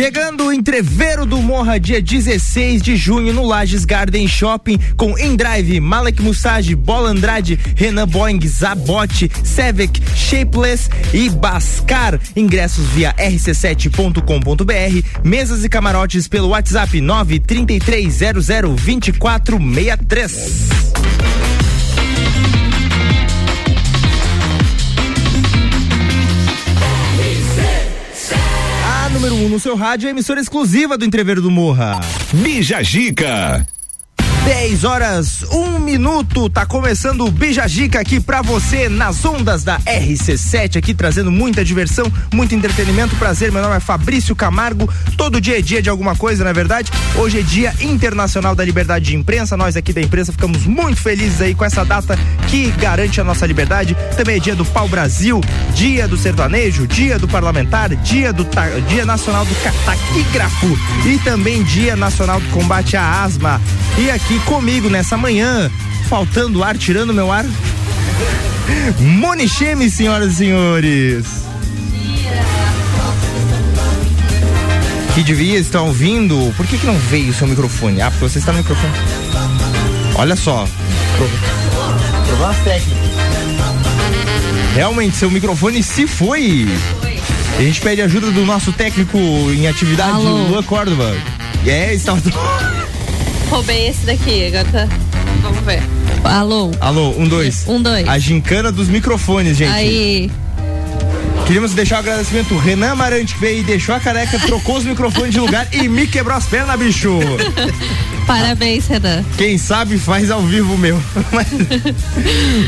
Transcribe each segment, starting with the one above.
Chegando o entreveiro do Morra, dia 16 de junho, no Lages Garden Shopping, com Endrive, Malek Mussage, Bola Andrade, Renan Boeing, Zabote, Sevec, Shapeless e Bascar. Ingressos via rc7.com.br, mesas e camarotes pelo WhatsApp 933002463. Número 1 um no seu rádio, é emissora exclusiva do Entreveiro do Morra. Bija Gica. 10 horas, 1 um minuto, tá começando o Bijagica aqui pra você nas ondas da RC7, aqui trazendo muita diversão, muito entretenimento, prazer. Meu nome é Fabrício Camargo. Todo dia é dia de alguma coisa, na é verdade. Hoje é Dia Internacional da Liberdade de Imprensa. Nós aqui da imprensa ficamos muito felizes aí com essa data que garante a nossa liberdade. Também é dia do Pau Brasil, dia do sertanejo, dia do parlamentar, dia do dia nacional do taquígrafo e também dia nacional do combate à asma. E aqui comigo nessa manhã, faltando ar, tirando meu ar. Moni Cheme, senhoras e senhores. Que devia estar ouvindo. Por que, que não veio o seu microfone? Ah, porque você está no microfone. Olha só. Problemas técnicos. Realmente, seu microfone se foi. A gente pede ajuda do nosso técnico em atividade, Alô. Luan Córdova. É, estava. Roubei esse daqui, agora tá. Vamos ver. Alô? Alô, um, dois. Um, dois. A gincana dos microfones, gente. Aí. Queríamos deixar o um agradecimento Renan Amarante, que veio e deixou a careca, trocou os microfones de lugar e me quebrou as pernas, bicho. Parabéns, Renan. Quem sabe faz ao vivo meu. Mas,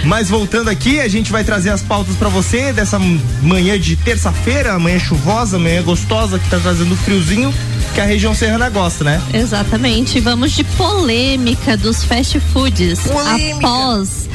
mas voltando aqui, a gente vai trazer as pautas para você dessa manhã de terça-feira, manhã chuvosa, manhã gostosa que tá trazendo friozinho que a região serrana gosta, né? Exatamente. Vamos de polêmica dos fast foods. Polêmica. Após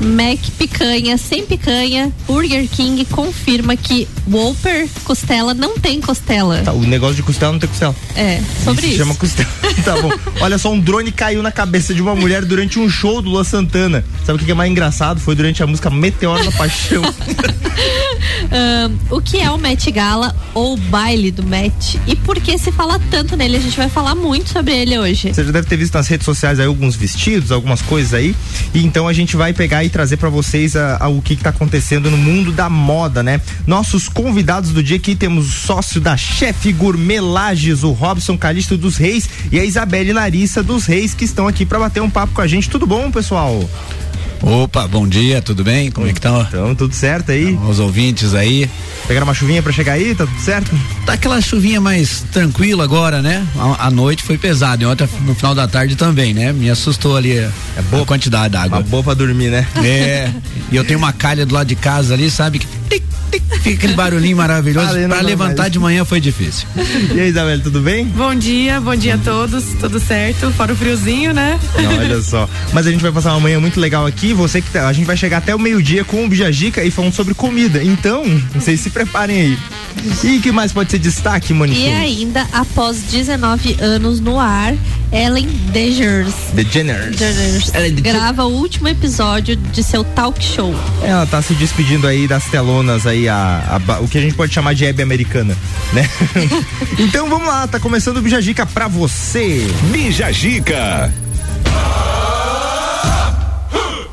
Mac picanha sem picanha, Burger King confirma que Whopper costela não tem costela. Tá, o negócio de costela não tem costela. É, sobre isso. Se chama costela. tá bom. Olha só, um drone caiu na cabeça de uma mulher durante um show do Luan Santana. Sabe o que é mais engraçado? Foi durante a música Meteoro da Paixão. um, o que é o Met Gala ou baile do Met? E por que se fala tanto nele? A gente vai falar muito sobre ele hoje. Você já deve ter visto nas redes sociais aí alguns vestidos, algumas coisas aí. E então a gente vai pegar e trazer para vocês a, a, o que está acontecendo no mundo da moda, né? Nossos convidados do dia aqui temos o sócio da Chefe Gourmet Lages, o Robson Calixto dos Reis e a Isabelle Larissa dos Reis que estão aqui para bater um papo com a gente. Tudo bom, pessoal? Opa, bom dia, tudo bem? Como é que tá? Então, tudo certo aí? Os ouvintes aí. Pegaram uma chuvinha para chegar aí, tá tudo certo? Tá aquela chuvinha mais tranquila agora, né? A, a noite foi pesada, e ontem no final da tarde também, né? Me assustou ali é boa, a quantidade d'água. Uma boa pra dormir, né? É. e eu tenho uma calha do lado de casa ali, sabe? Que fica aquele barulhinho maravilhoso. Para levantar de manhã foi difícil. E aí, Isabel, tudo bem? Bom dia, bom dia a todos. Tudo certo? Fora o friozinho, né? Não, olha só. Mas a gente vai passar uma manhã muito legal aqui. Você que tá, a gente vai chegar até o meio-dia com o Bijagica e falando sobre comida. Então, vocês se preparem aí. E que mais pode ser destaque, Monique? E ainda, após 19 anos no ar, Ellen DeGeneres, DeGeneres. grava o último episódio de seu talk show. Ela tá se despedindo aí das telonas aí, a, a o que a gente pode chamar de Hebe americana, né? então vamos lá, tá começando o Bijagica pra você. Bijagica.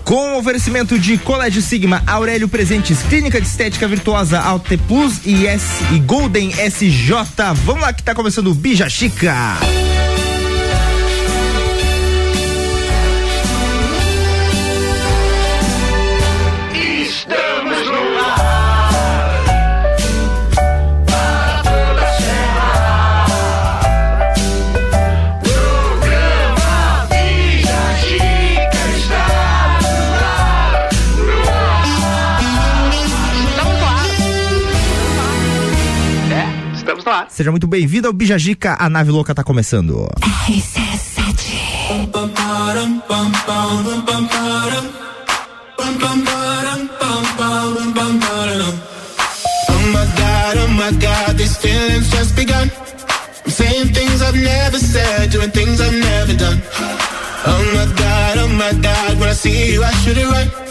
Com oferecimento de Colégio Sigma, Aurélio Presentes, Clínica de Estética Virtuosa, Alte Plus e, S, e Golden SJ. Vamos lá que tá começando o Bija Chica. Seja muito bem-vindo ao Bijagica, a nave louca tá começando. saying things I've never said, doing things I've never done. Oh my God, oh my God, when I see you, I should it right.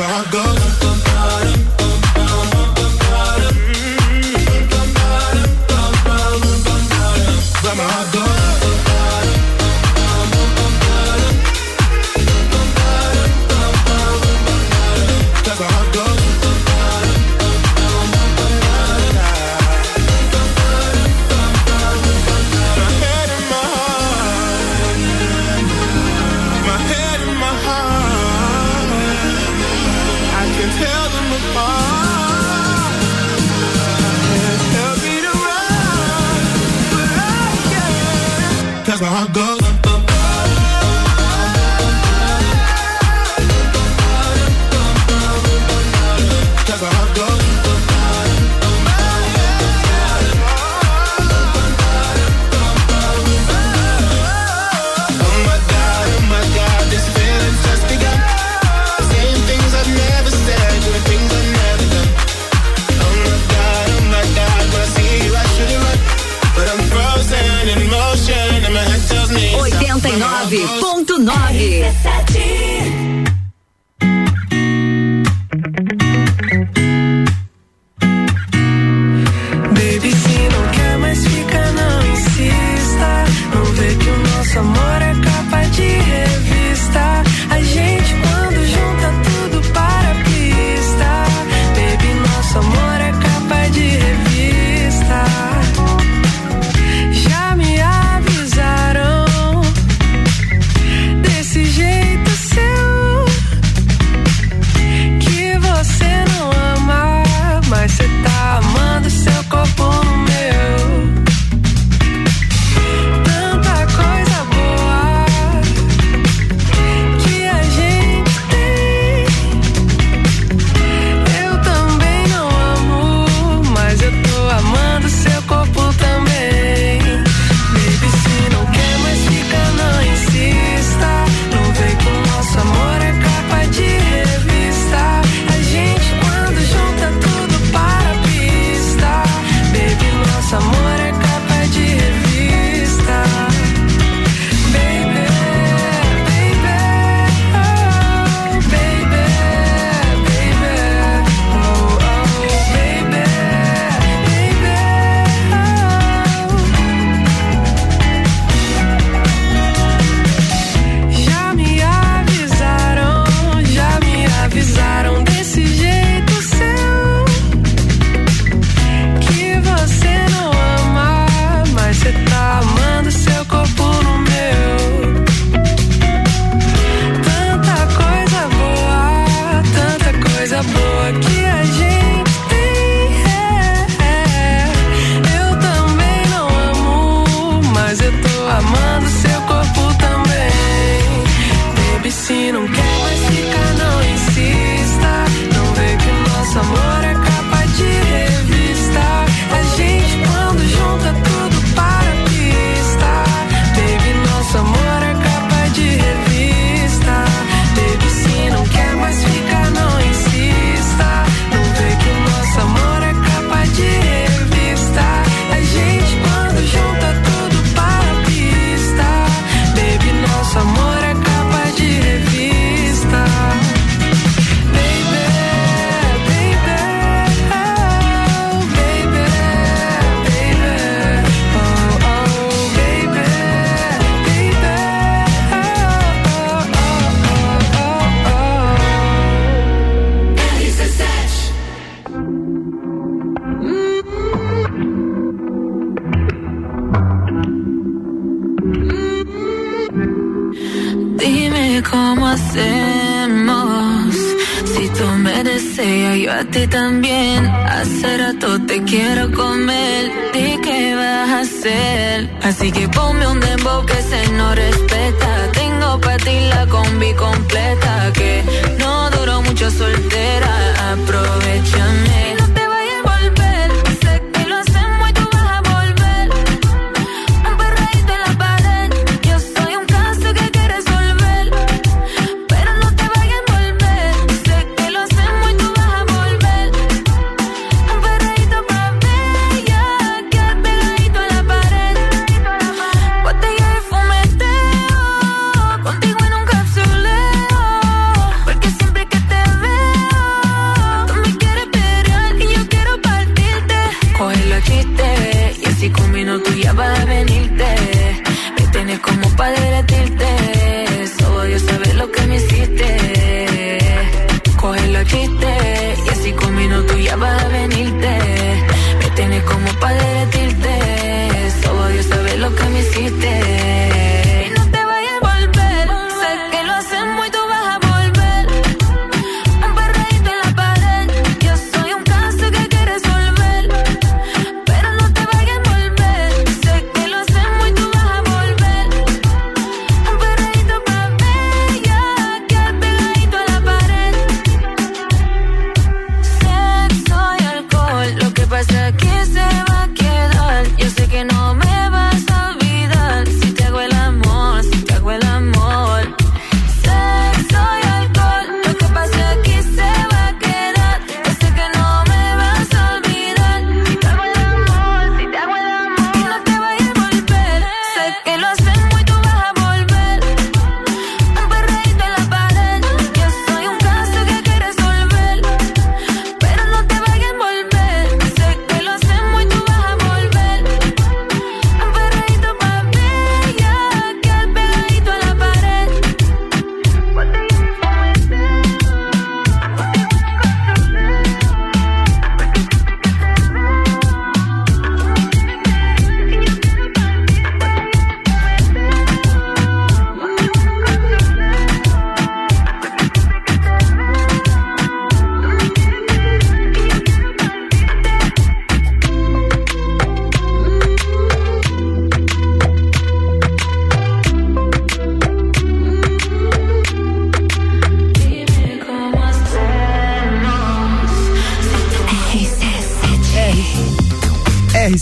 Cause my heart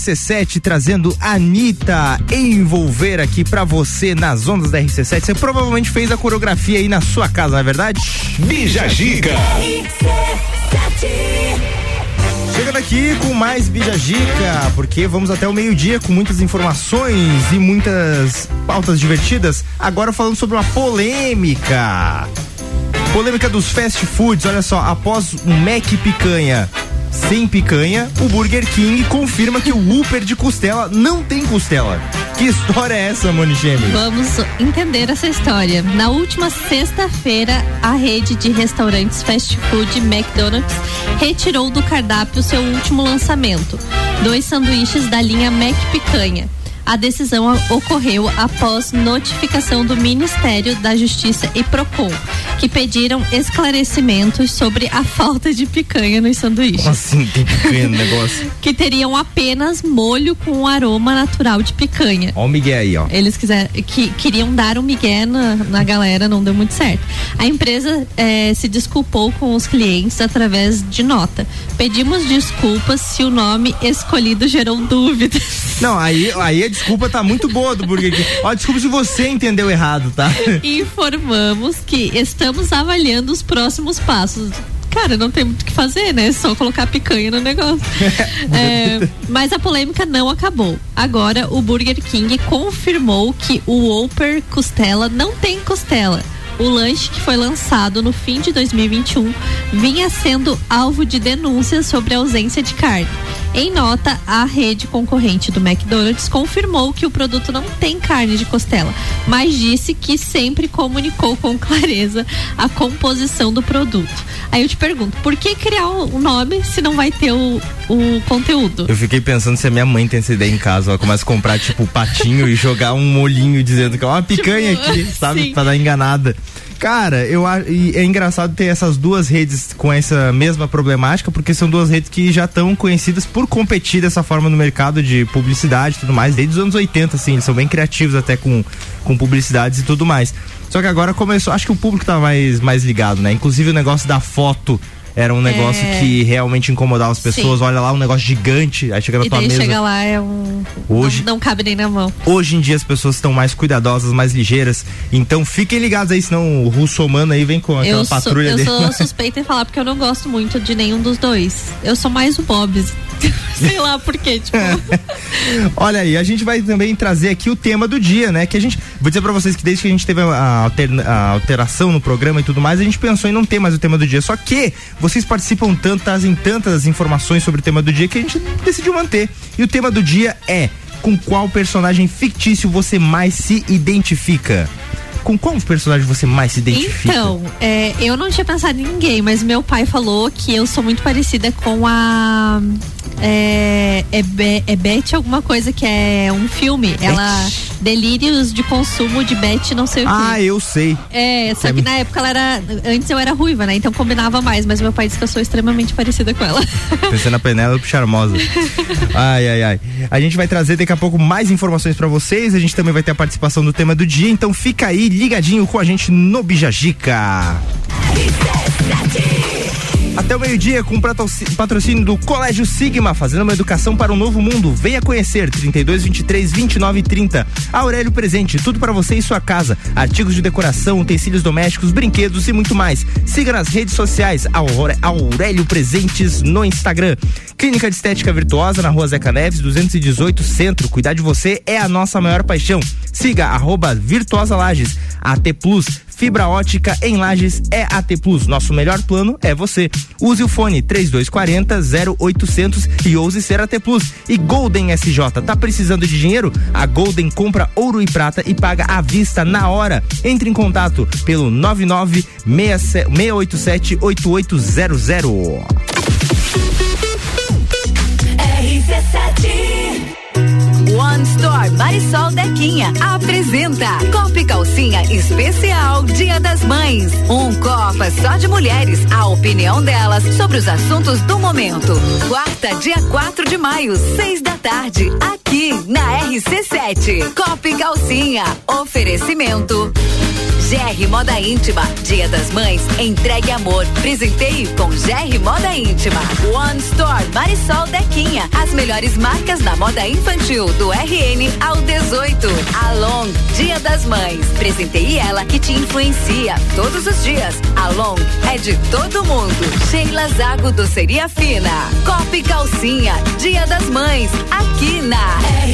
RC7 trazendo Anitta envolver aqui pra você nas ondas da RC7. Você provavelmente fez a coreografia aí na sua casa, não é verdade? Bija Gica. Chegando aqui com mais Bija Gica, porque vamos até o meio-dia com muitas informações e muitas pautas divertidas. Agora falando sobre uma polêmica. Polêmica dos fast foods, olha só, após o Mac picanha sem picanha, o Burger King confirma que o Whopper de costela não tem costela. Que história é essa, Moni Gêmeo? Vamos entender essa história. Na última sexta-feira, a rede de restaurantes fast food McDonald's retirou do cardápio seu último lançamento, dois sanduíches da linha Mac Picanha. A decisão ocorreu após notificação do Ministério da Justiça e Procon, que pediram esclarecimentos sobre a falta de picanha nos sanduíches Como assim tem picanha no negócio? que teriam apenas molho com aroma natural de picanha. Ó o Miguel aí, ó. Eles quiser, que, queriam dar um migué na, na galera, não deu muito certo. A empresa eh, se desculpou com os clientes através de nota. Pedimos desculpas se o nome escolhido gerou dúvidas. Não, aí, aí a desculpa tá muito boa do Burger King. Ó, desculpa se você entendeu errado, tá? Informamos que estamos avaliando os próximos passos. Cara, não tem muito o que fazer, né? Só colocar picanha no negócio. É, mas a polêmica não acabou. Agora, o Burger King confirmou que o Whopper Costela não tem costela. O lanche que foi lançado no fim de 2021 vinha sendo alvo de denúncias sobre a ausência de carne. Em nota, a rede concorrente do McDonald's confirmou que o produto não tem carne de costela, mas disse que sempre comunicou com clareza a composição do produto. Aí eu te pergunto, por que criar o nome se não vai ter o, o conteúdo? Eu fiquei pensando se a minha mãe tem essa ideia em casa. Ela começa a comprar, tipo, patinho e jogar um molhinho dizendo que é uma picanha Tipo, aqui, sabe? sim. Pra dar enganada. Cara, eu é engraçado ter essas duas redes com essa mesma problemática, porque são duas redes que já estão conhecidas por competir dessa forma no mercado de publicidade e tudo mais, desde os anos 80, assim, eles são bem criativos até com, com publicidades e tudo mais. Só que agora começou, acho que o público tá mais, mais ligado, né? Inclusive o negócio da foto era um negócio É. que realmente incomodava as pessoas. Sim. Olha lá, um negócio gigante, aí chega na E tua mesa. chega lá, é um. Hoje- Não, não cabe nem na mão. Hoje em dia as pessoas estão mais cuidadosas, mais ligeiras. Então fiquem ligados aí, senão o russomano aí vem com aquela Eu, sou, patrulha eu dele. sou suspeita em falar porque eu não gosto muito de nenhum dos dois. Eu sou mais o Bob. Sei lá por quê, tipo. Olha aí, a gente vai também trazer aqui o tema do dia, né? Que a gente. Vou dizer pra vocês que desde que a gente teve a, alterna- a alteração no programa e tudo mais, a gente pensou em não ter mais o tema do dia. Só que vocês participam tanto, trazem tantas informações sobre o tema do dia que a gente decidiu manter. E o tema do dia é: com qual personagem fictício você mais se identifica? Com qual personagem você mais se identifica? Então, é, eu não tinha pensado em ninguém, mas meu pai falou que eu sou muito parecida com a. É, é, Be- é Beth alguma coisa que é um filme. Ela. Delírios de consumo de Beth não sei o quê. Ah, eu sei. É, só É que mi- na época ela era. Antes eu era ruiva, né? Então combinava mais, mas meu pai disse que eu sou extremamente parecida com ela. Pensando na Penélope charmosa. Ai, ai, ai. A gente vai trazer daqui a pouco mais informações pra vocês. A gente também vai ter a participação do tema do dia. Então fica aí ligadinho com a gente no Bijagica. Até o meio-dia com patrocínio do Colégio Sigma, fazendo uma educação para um novo mundo. Venha conhecer 32 23 29 30. Aurélio Presente, tudo para você e sua casa. Artigos de decoração, utensílios domésticos, brinquedos e muito mais. Siga nas redes sociais Aurélio Presentes no Instagram. Clínica de Estética Virtuosa na Rua Zeca Neves, 218 Centro. Cuidar de você é a nossa maior paixão. Siga arroba Virtuosa Lages. AT Plus, fibra ótica em Lages é AT Plus. Nosso melhor plano é você. Use o fone 3240 0800 e ouse ser AT Plus. E Golden SJ, tá precisando de dinheiro? A Golden compra ouro e prata e paga à vista na hora. Entre em contato pelo 99 687 8800. One Store Marisol Dequinha apresenta Copa e Calcinha Especial Dia das Mães. Um Copa só de mulheres, a opinião delas sobre os assuntos do momento. Quarta, dia 4 de maio, seis da tarde, aqui na RC7. Copa Calcinha, oferecimento. GR Moda Íntima, Dia das Mães, entregue amor, presenteie com GR Moda Íntima. One Store Marisol Dequinha, as melhores marcas da moda infantil do RN ao 18. Along, Dia das Mães, presenteie ela que te influencia todos os dias. Along é de todo mundo. Sheila Zago Doceria Fina, Copa Calcinha, Dia das Mães, aqui na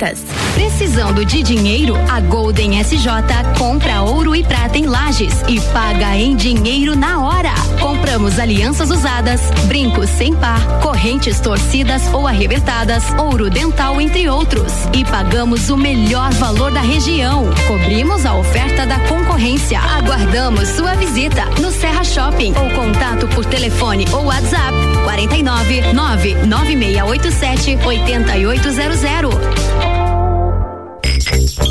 with us. Precisando de dinheiro? A Golden SJ compra ouro e prata em lajes e paga em dinheiro na hora. Compramos alianças usadas, brincos sem par, correntes torcidas ou arrebentadas, ouro dental, entre outros. E pagamos o melhor valor da região. Cobrimos a oferta da concorrência. Aguardamos sua visita no Serra Shopping ou contato por telefone ou WhatsApp 49 99687 8800.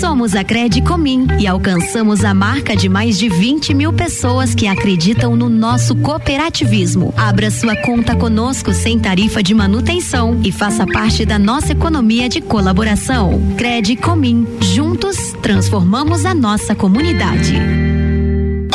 Somos a Credicomim e alcançamos a marca de mais de 20 mil pessoas que acreditam no nosso cooperativismo. Abra sua conta conosco sem tarifa de manutenção e faça parte da nossa economia de colaboração. Credicomim. Juntos, transformamos a nossa comunidade.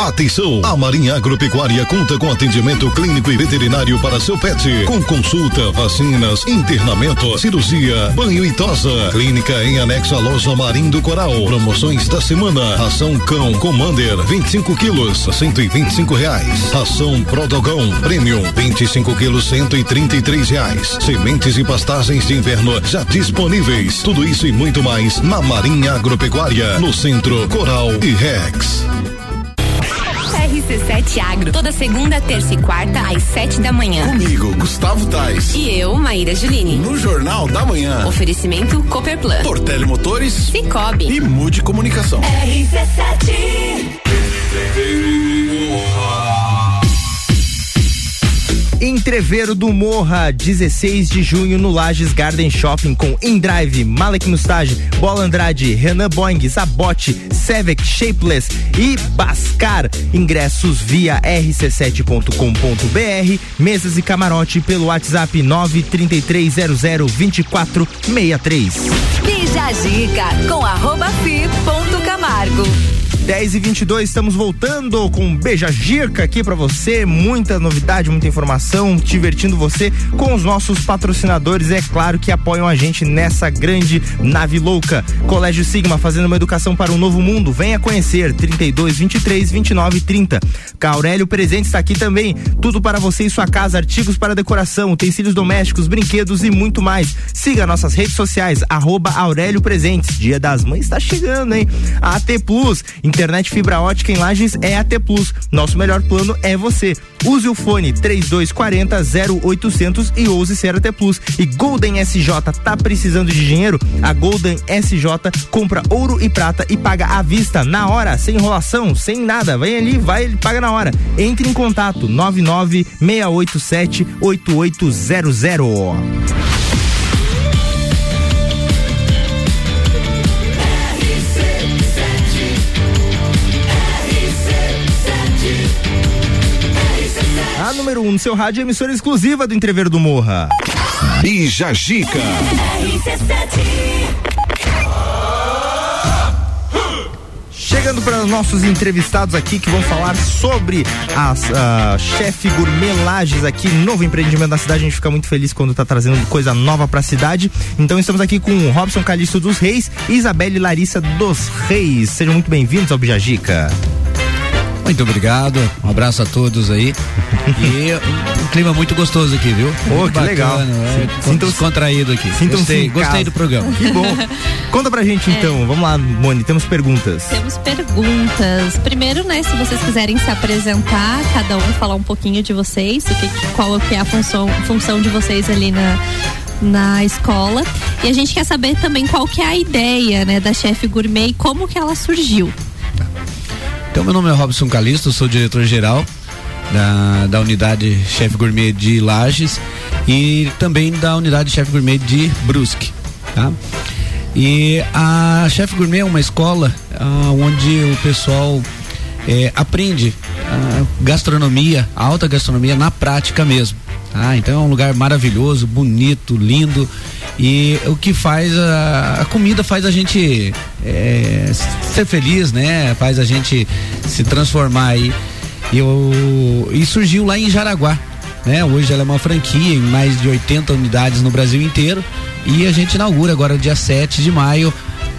Atenção! A Marinha Agropecuária conta com atendimento clínico e veterinário para seu pet, com consulta, vacinas, internamento, cirurgia, banho e tosa. Clínica em anexo à loja Marim do Coral. Promoções da semana: ração cão Commander 25 quilos, 125 reais. Ração Prodogão Premium 25 quilos, 133 reais. Sementes e pastagens de inverno já disponíveis. Tudo isso e muito mais na Marinha Agropecuária, no centro Coral e Rex. RC7 Agro, toda segunda, terça e quarta, às sete da manhã. Comigo, Gustavo Tais. E eu, Maíra Juline. No Jornal da Manhã. Oferecimento Cooperplan. Portele Motores. Cicobi. E Mude Comunicação. Entreveiro do Morra, 16 de junho no Lages Garden Shopping com InDrive, Malek Mustage, Bola Andrade, Renan Boing, Zabote, Sevec, Shapeless e Bascar. Ingressos via rc7.com.br, mesas e camarote pelo WhatsApp 933002463. Bija a dica com arroba fi ponto Camargo. 10 e 22 estamos voltando com Beija Gica aqui para você. Muita novidade, muita informação, divertindo você com os nossos patrocinadores, é claro, que apoiam a gente nessa grande nave louca. Colégio Sigma, fazendo uma educação para um novo mundo. Venha conhecer 32 23 29 30. Caurélio Presente está aqui também. Tudo para você e sua casa, artigos para decoração, utensílios domésticos, brinquedos e muito mais. Siga nossas redes sociais, arroba Aurélio Presentes. Dia das Mães está chegando, hein? AT Plus, internet fibra ótica em Lages é AT Plus. Nosso melhor plano é você. Use o fone 3240 0800 e ouse ser AT Plus. E Golden SJ tá precisando de dinheiro? A Golden SJ compra ouro e prata e paga à vista, na hora, sem enrolação, sem nada. Vem ali, vai, ele paga na hora. Entre em contato 99 687 8800. A número 1 um no seu rádio é emissora exclusiva do Entrever do Morra. Bija Gica. Chegando para nossos entrevistados aqui que vão falar sobre a chefe gourmet Lages aqui, novo empreendimento da cidade. A gente fica muito feliz quando tá trazendo coisa nova para a cidade. Então estamos aqui com o Robson Calixto dos Reis e Isabelle Larissa dos Reis. Sejam muito bem-vindos ao Bijagica. Muito obrigado, um abraço a todos aí. E um clima muito gostoso aqui, viu? Pô, que legal. É, Sintam descontraído aqui. Gostei, gostei do programa. Que bom. Conta pra gente É. então, vamos lá, Moni, temos perguntas. Temos perguntas. Primeiro, né, se vocês quiserem se apresentar, cada um falar um pouquinho de vocês, o que, qual que é a função, função de vocês ali na, na escola. E a gente quer saber também qual que é a ideia, né, da chefe gourmet e como que ela surgiu. Então, meu nome é Robson Calisto, sou diretor-geral da, da unidade Chefe Gourmet de Lages e também da unidade Chefe Gourmet de Brusque, tá? E a Chefe Gourmet é uma escola ah, onde o pessoal eh, aprende a gastronomia, a alta gastronomia na prática mesmo. Tá? Então é um lugar maravilhoso, bonito, lindo e o que faz a, a comida faz a gente eh, ser feliz, né? Faz a gente se transformar aí. E, eu, e surgiu lá em Jaraguá. Né? Hoje ela é uma franquia em mais de 80 unidades no Brasil inteiro e a gente inaugura agora dia 7 de maio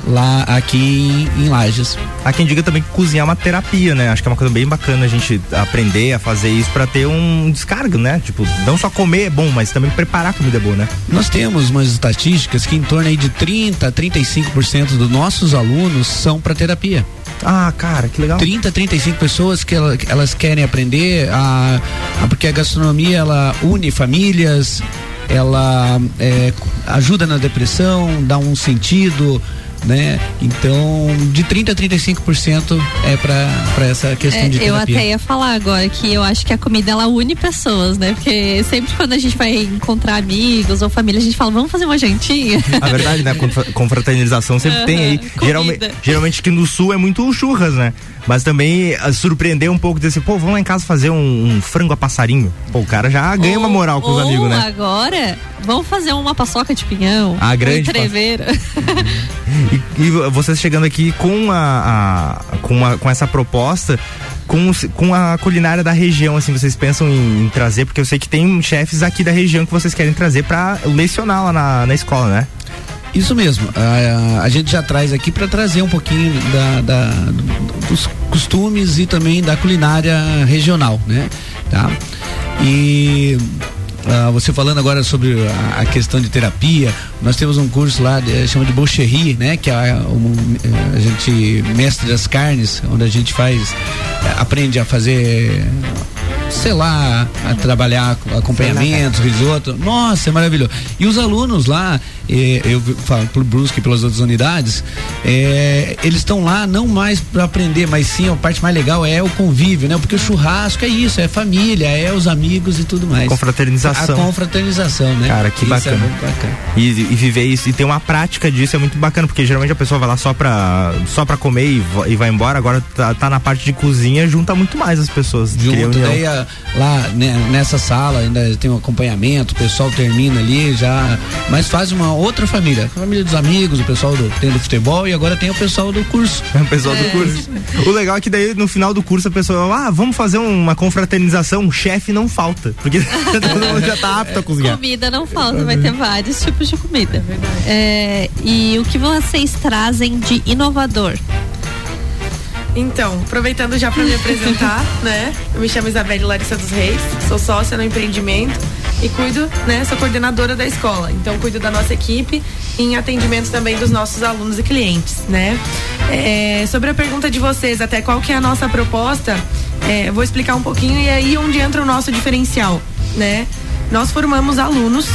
lá aqui em, em Lages. Há quem diga também que cozinhar é uma terapia, né? Acho que é uma coisa bem bacana a gente aprender a fazer isso para ter um descargo, né? Tipo, não só comer é bom, mas também preparar a comida é boa, né? Nós temos umas estatísticas que em torno aí de 30 a 35% dos nossos alunos são para terapia. Ah, cara, que legal. 30, 35 pessoas que ela- que elas querem aprender a, a- porque a gastronomia ela une famílias, ela é, ajuda na depressão, dá um sentido, né? Então, de 30 a 35% é para essa questão É, de eu terapia. até ia falar agora que eu acho que a comida ela une pessoas, né? Porque sempre quando a gente vai encontrar amigos ou família, a gente fala, vamos fazer uma jantinha. A verdade, né? Confra- Confraternização sempre tem aí. Geralmente, geralmente aqui no sul é muito churras, né? Mas também ah, surpreender um pouco desse, pô, vamos lá em casa fazer um, um frango a passarinho. Pô, o cara já ganha uma moral com os Ou amigos, né? agora, vamos fazer uma paçoca de pinhão. Ah, grande Um entreveiro. E, e vocês chegando aqui com a, a- com, a- com essa proposta, com, com a culinária da região, assim, vocês pensam em, em trazer, porque eu sei que tem chefes aqui da região que vocês querem trazer pra lecionar lá na, na escola, né? Isso mesmo. A, a gente já traz aqui para trazer um pouquinho da, da- do- dos costumes e também da culinária regional, né? Tá? E ah, você falando agora sobre a, a questão de terapia, nós temos um curso lá, de, chama de Boucherie, né? Que é um, eh, a gente mestre das carnes, onde a gente faz, eh, aprende a fazer sei lá, a trabalhar com acompanhamentos, risoto. Nossa, é maravilhoso. E os alunos lá, eh, eu falo pro Brusque e pelas outras unidades, eh, eles estão lá não mais para aprender, mas sim a parte mais legal é o convívio, né? Porque o churrasco é isso, é família, é os amigos e tudo mais. Confraternização. A confraternização, né? Cara, que Isso é bacana. muito bacana. E, e viver isso, e ter uma prática disso é muito bacana, porque geralmente a pessoa vai lá só pra, só pra comer e, e vai embora, agora tá, tá na parte de cozinha, junta muito mais as pessoas. união. daí a- lá né, nessa sala ainda tem um acompanhamento, o pessoal termina ali já, mas faz uma outra família, a família dos amigos, o pessoal do, tem do futebol e agora tem o pessoal do curso. O pessoal do curso. O legal é que daí no final do curso a pessoa, ah, vamos fazer uma confraternização, o chefe não falta, porque todo mundo já tá apto a cozinhar. Comida não falta, vai ter vários tipos de comida. É, e o que vocês trazem de inovador? Então, aproveitando já para me apresentar, né? Eu me chamo Isabelle Larissa dos Reis, sou sócia no empreendimento e cuido, né? Sou coordenadora da escola. Então, cuido da nossa equipe em atendimento também dos nossos alunos e clientes, né? É, sobre a pergunta de vocês, até qual que é a nossa proposta, é, vou explicar um pouquinho e aí onde entra o nosso diferencial, né? Nós formamos alunos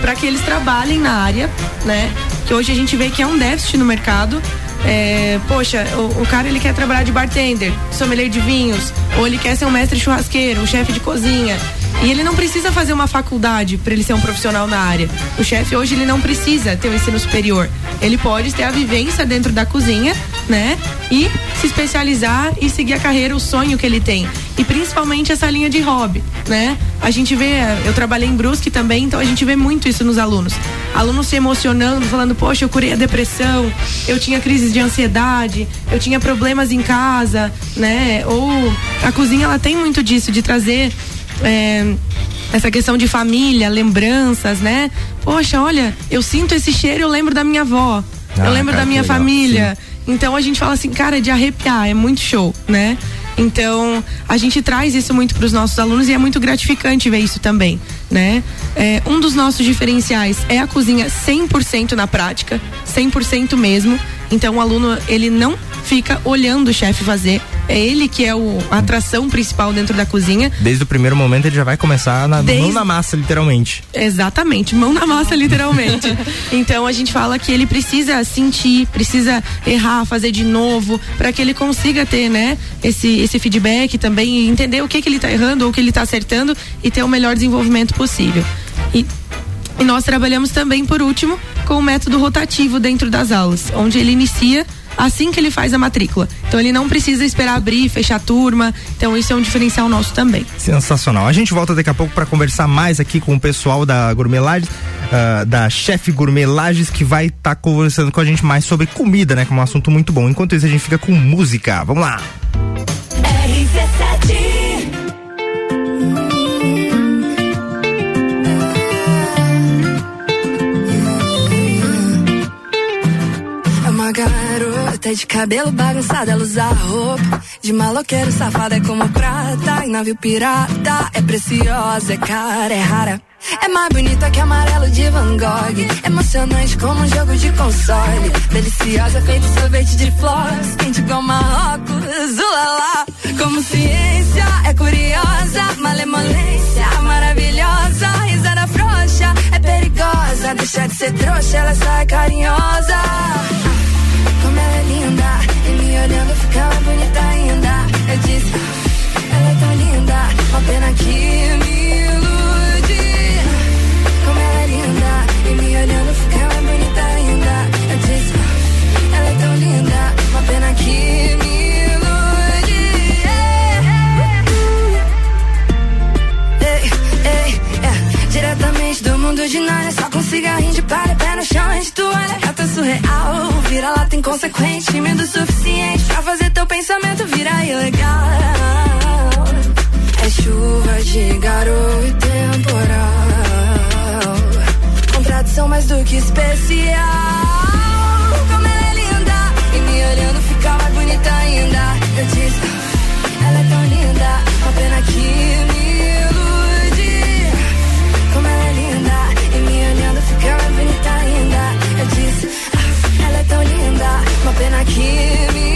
para que eles trabalhem na área, né? Que hoje a gente vê que é um déficit no mercado. É, poxa, o, o cara ele quer trabalhar de bartender, sommelier de vinhos, ou ele quer ser um mestre churrasqueiro, um chefe de cozinha. E ele não precisa fazer uma faculdade para ele ser um profissional na área. O chefe hoje ele não precisa ter um ensino superior. Ele pode ter a vivência dentro da cozinha, né? E se especializar e seguir a carreira, o sonho que ele tem. E principalmente essa linha de hobby, né? A gente vê, eu trabalhei em Brusque também, então a gente vê muito isso nos alunos. Alunos se emocionando, falando, poxa, eu curei a depressão, eu tinha crises de ansiedade, eu tinha problemas em casa, né? Ou a cozinha ela tem muito disso, de trazer é, essa questão de família, lembranças, né? Poxa, olha, eu sinto esse cheiro, eu lembro da minha avó, Ah, eu lembro cara, da minha legal, família. Então a gente fala assim, cara, é de arrepiar, é muito show, né? Então a gente traz isso muito para os nossos alunos e é muito gratificante ver isso também, né? É, um dos nossos diferenciais é a cozinha 100% na prática, 100% mesmo. Então o aluno ele não fica olhando o chefe fazer, é ele que é o, a atração principal dentro da cozinha. Desde o primeiro momento ele já vai começar na Desde- mão na massa, literalmente. Exatamente, mão na massa, literalmente. então a gente fala que ele precisa sentir, precisa errar, fazer de novo, para que ele consiga ter, né, esse, esse feedback também e entender o que, que ele tá errando ou o que ele tá acertando e ter o melhor desenvolvimento possível. E e nós trabalhamos também, por último, com o método rotativo dentro das aulas, onde ele inicia assim que ele faz a matrícula. Então ele não precisa esperar abrir, fechar a turma. Então isso é um diferencial nosso também. Sensacional. A gente volta daqui a pouco para conversar mais aqui com o pessoal da Gourmet Lages, ah, da chefe Gourmet Lages, que vai estar conversando com a gente mais sobre comida, né? Que é um assunto muito bom. Enquanto isso, a gente fica com música. Vamos lá. Garota de cabelo bagunçado, ela usa roupa de maloqueiro safado, é como prata em navio pirata. É preciosa, é cara, é rara. É mais bonita que amarelo de Van Gogh. Emocionante como um jogo de console. Deliciosa, feito sorvete de flores. Quente igual Marrocos, ulala. Como ciência, é curiosa. Malemolência, maravilhosa. Risada frouxa, é perigosa. Deixa de ser trouxa, ela e me olhando ficava bonita ainda. Eu disse, ah, ela é tão linda. Uma pena que me do mundo de Narnia, só com cigarrinho de palha, pé no chão, antes tu olha, gata surreal. Vira lá, tem consequente, tímido o suficiente pra fazer teu pensamento virar ilegal. É chuva de garoto e temporal. Contradição mais do que especial. Como ela é linda, e me olhando fica mais bonita ainda. Eu disse, "Ah, ela é tão linda, uma pena que me linda, uma pena que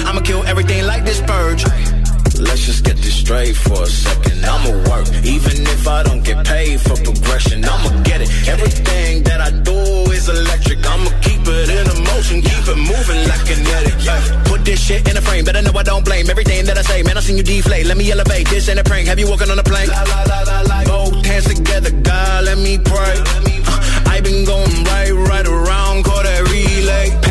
I'ma kill everything like this purge. Let's just get this straight for a second. I'ma work, even if I don't get paid for progression. I'ma get it. Everything that I do is electric. I'ma keep it in a motion, keep it moving like kinetic. Ay, Put this shit in a frame, better know I don't blame everything that I say. Man, I seen you deflate. Let me elevate. This ain't a prank. Have you walking on a plane? Both hands together, God, let me pray. Uh, I been going right, right around, call that relay.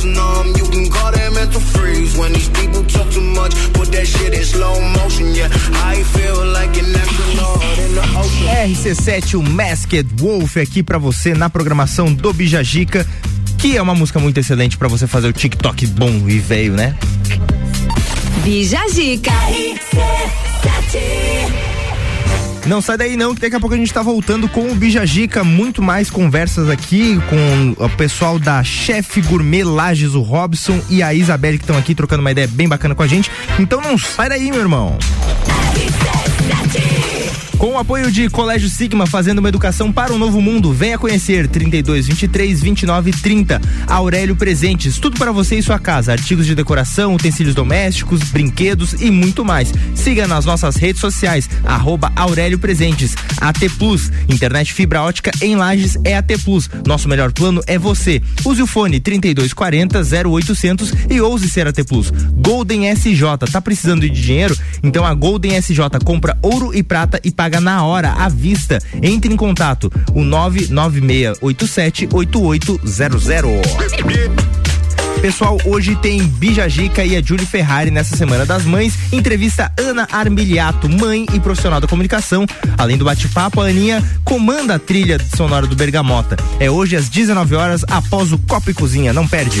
goes numb, you can call that mental freeze. When these people talk too much, put that shit in slow motion. Yeah, I feel like an astronaut in the ocean. RC7, o Masked Wolf aqui pra você na programação do Bijagica, que é uma música muito excelente pra você fazer o TikTok bom e velho, né? Bija Zica. Não sai daí não, que daqui a pouco a gente tá voltando com o Bijagica, muito mais conversas aqui com o pessoal da Chef Gourmet Lages, o Robson e a Isabelle que estão aqui trocando uma ideia bem bacana com a gente. Então não sai daí, meu irmão. Com o apoio de Colégio Sigma, fazendo uma educação para um novo mundo, venha conhecer 32 23 29 30. Aurélio Presentes, tudo para você e sua casa, artigos de decoração, utensílios domésticos, brinquedos e muito mais. Siga nas nossas redes sociais, arroba Aurélio Presentes. AT Plus, internet fibra ótica em Lages é AT Plus. Nosso melhor plano é você. Use o fone 3240 0800 e ouse ser AT Plus. Golden SJ, tá precisando de dinheiro? Então a Golden SJ compra ouro e prata e paga na hora, à vista. Entre em contato, o 996878800. Pessoal, hoje tem Bijagica e a Julie Ferrari nessa Semana das Mães. Entrevista Ana Armiliato, mãe e profissional da comunicação. Além do bate-papo, a Aninha comanda a trilha sonora do Bergamota. É hoje às 19 horas, após o Copo e Cozinha. Não perde.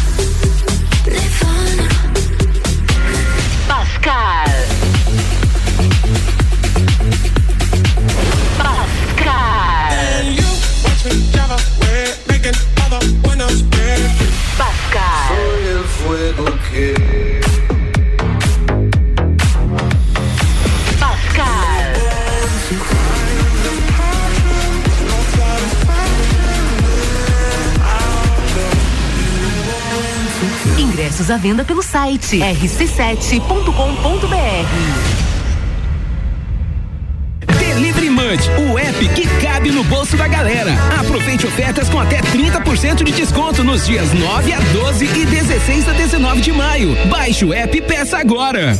Venda pelo site rc7.com.br. Delivery Munch, o app que cabe no bolso da galera. Aproveite ofertas com até 30% de desconto nos dias 9 a 12 e 16 a 19 de maio. Baixe o app e peça agora.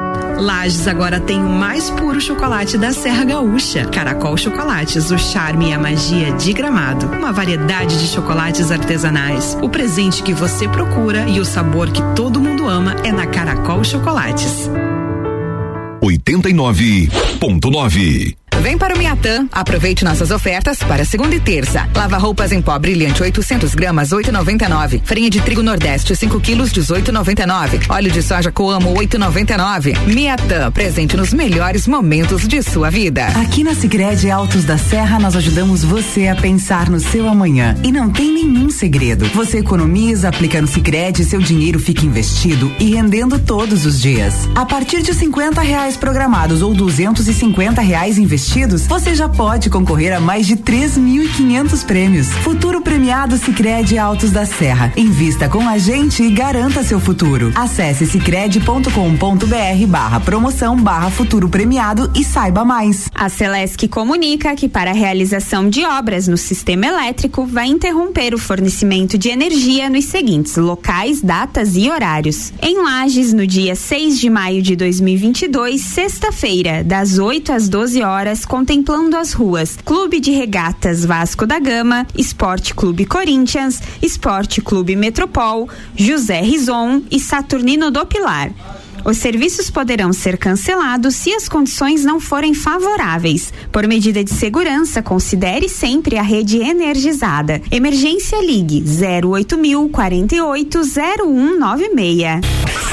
Lages agora tem o mais puro chocolate da Serra Gaúcha. Caracol Chocolates, o charme e a magia de Gramado. Uma variedade de chocolates artesanais. O presente que você procura e o sabor que todo mundo ama é na Caracol Chocolates. 89.9. Vem para o Miatã, aproveite nossas ofertas para segunda e terça. Lava roupas em pó brilhante 800 gramas 8,99. Farinha de trigo Nordeste 5 quilos 18,99. Óleo de soja Coamo 8,99. Miatã, presente nos melhores momentos de sua vida. Aqui na Sicredi Altos da Serra nós ajudamos você a pensar no seu amanhã e não tem nenhum segredo. Você economiza, aplica no Sicredi, seu dinheiro fica investido e rendendo todos os dias. A partir de 50 reais programados ou 250 reais investidos, você já pode concorrer a mais de 3.500 prêmios. Futuro premiado Sicredi Altos da Serra. Invista com a gente e garanta seu futuro. Acesse sicredi.com.br barra promoção barra futuro premiado e saiba mais. A Celesc comunica que para a realização de obras no sistema elétrico vai interromper o fornecimento de energia nos seguintes locais, datas e horários. Em Lages, no dia 6 de maio de 2022, sexta-feira, das 8 às 12 horas, contemplando as ruas Clube de Regatas Vasco da Gama, Esporte Clube Corinthians, Esporte Clube Metropol, José Rison e Saturnino do Pilar. Os serviços poderão ser cancelados se as condições não forem favoráveis. Por medida de segurança, considere sempre a rede energizada. Emergência Ligue 08000 48 0196.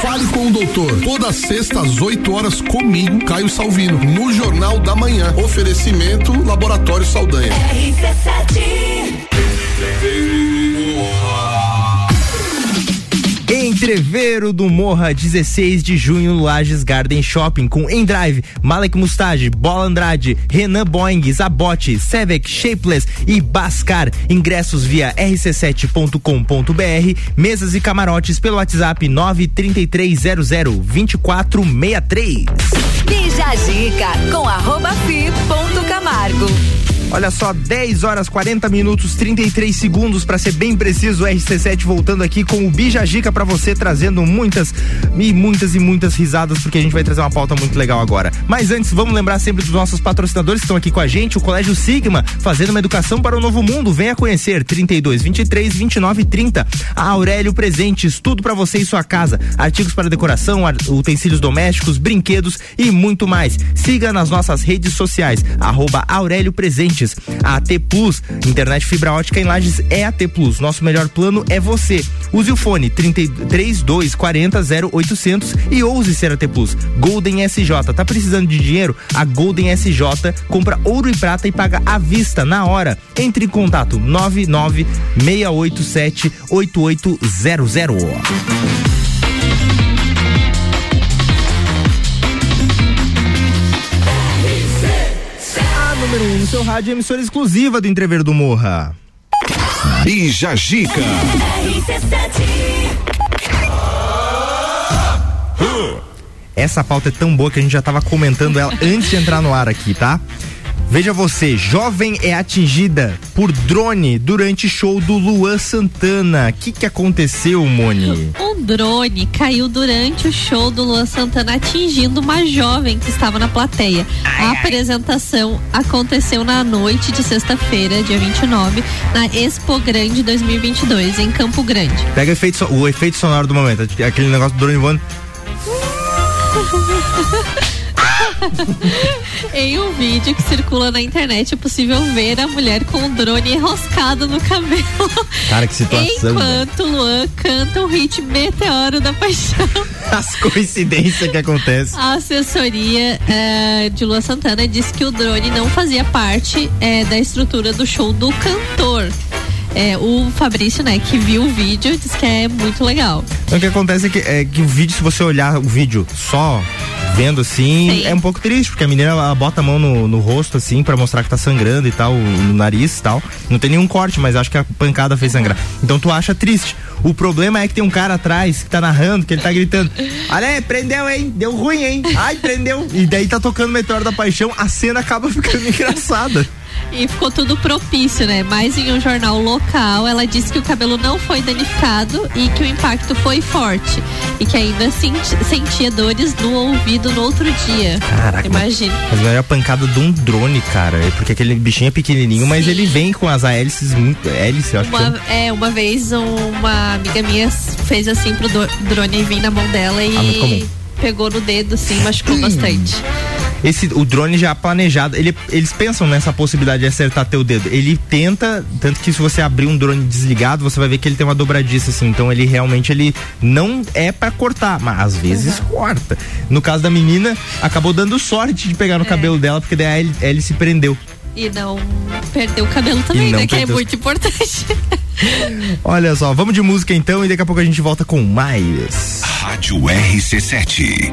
Fale com o doutor. Toda sexta às 8 horas comigo, Caio Salvino, no Jornal da Manhã. Oferecimento Laboratório Saldanha. Entreveiro do Morra, 16 de junho Lages Garden Shopping, com Endrive, Malek Mustage, Bola Andrade, Renan Boing, Zabote, Sevec, Shapeless e Bascar. Ingressos via rc7.com.br, mesas e camarotes pelo WhatsApp 93300 2463. Bija a dica Olha só, 10 horas 40 minutos 33 segundos para ser bem preciso, o RC7 voltando aqui com o Bija Gica para você trazendo muitas e muitas e muitas risadas porque a gente vai trazer uma pauta muito legal agora. Mas antes, vamos lembrar sempre dos nossos patrocinadores que estão aqui com a gente, o Colégio Sigma, fazendo uma educação para o novo mundo. Venha conhecer 32 23 29 30. A Aurélio Presentes, tudo para você e sua casa, artigos para decoração, utensílios domésticos, brinquedos e muito mais. Siga nas nossas redes sociais, arroba Aurélio Presentes. A AT Plus, internet fibra ótica em Lages é AT Plus. Nosso melhor plano é você. Use o fone 32 40 0800 e ouse ser AT Plus. Golden SJ, tá precisando de dinheiro? A Golden SJ compra ouro e prata e paga à vista na hora. Entre em contato 99 687 8800. Número 1 um no seu rádio é emissora exclusiva do Entrever do Morra. Bija Gica. Essa pauta é tão boa que a gente já tava comentando ela antes de entrar no ar aqui, tá? Veja você, jovem é atingida por drone durante show do Luan Santana. O que que aconteceu, Moni? Um drone caiu durante o show do Luan Santana, atingindo uma jovem que estava na plateia. a apresentação aconteceu na noite de sexta-feira, dia 29, na Expo Grande 2022, em Campo Grande. Pega o efeito, o efeito sonoro do momento, aquele negócio do drone voando. em um vídeo que circula na internet é possível ver a mulher com o drone enroscado no cabelo. Cara, que situação. né? Enquanto Luan canta o hit Meteoro da Paixão. As coincidências que acontecem. A assessoria eh, de Lua Santana disse que o drone não fazia parte eh, da estrutura do show do cantor. Eh, o Fabrício, né, que viu o vídeo, disse que é muito legal. Então, o que acontece é que, é que o vídeo, se você olhar o vídeo só vendo assim, é um pouco triste, porque a menina ela bota a mão no, no rosto assim pra mostrar que tá sangrando e tal, no nariz e tal. Não tem nenhum corte, mas acho que a pancada fez sangrar. Então tu acha triste. O problema é que tem um cara atrás que tá narrando, que ele tá gritando: Olha prendeu, hein? Deu ruim, hein? Ai, prendeu. E daí tá tocando Meteoro da Paixão, a cena acaba ficando engraçada. E ficou tudo propício, né? Mas em um jornal local, ela disse que o cabelo não foi danificado e que o impacto foi forte. E que ainda senti- sentia dores no ouvido no outro dia. Caraca. Imagina. Mas não é a pancada de um drone, cara. É porque aquele bichinho é pequenininho, mas ele vem com as hélices muito. Hélice, eu acho que Uma, chama. é, uma vez uma amiga minha fez assim pro drone vir na mão dela Ah, e pegou no dedo, assim, machucou bastante. Esse, o drone já planejado, ele, eles pensam nessa possibilidade de acertar teu dedo. Ele tenta, tanto que se você abrir um drone desligado, você vai ver que ele tem uma dobradiça assim. Então ele realmente ele não é pra cortar, mas às vezes corta. No caso da menina, acabou dando sorte de pegar no cabelo dela, porque daí a héli- hélice prendeu. E não perdeu o cabelo também, né? Que é muito importante. Olha só, vamos de música então e daqui a pouco a gente volta com mais. Rádio RC7.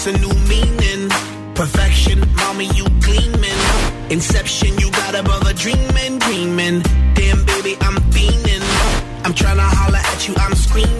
hotness a new meaning. Perfection, mommy, you gleaming. Inception, you got a brother dreaming, dreaming. Damn, baby, I'm fiending. I'm tryna holler at you, I'm screaming.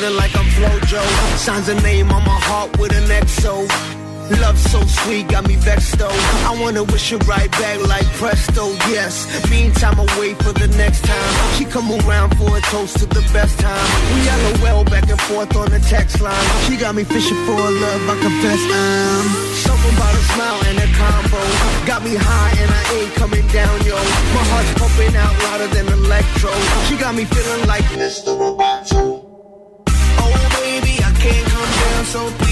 Running like I'm Flojo. Signs a name on my heart with an XO. Love so sweet, got me vexed though. I wanna wish her right back like presto, yes. Meantime, I wait for the next time. She come around for a toast to the best time. We LOL back and forth on the text line. She got me fishing for a love, I confess I'm. Something about a smile and a combo. Got me high and I ain't coming down, yo. My heart's pumping out louder than electro. She got me feeling like Mr. Roboto. So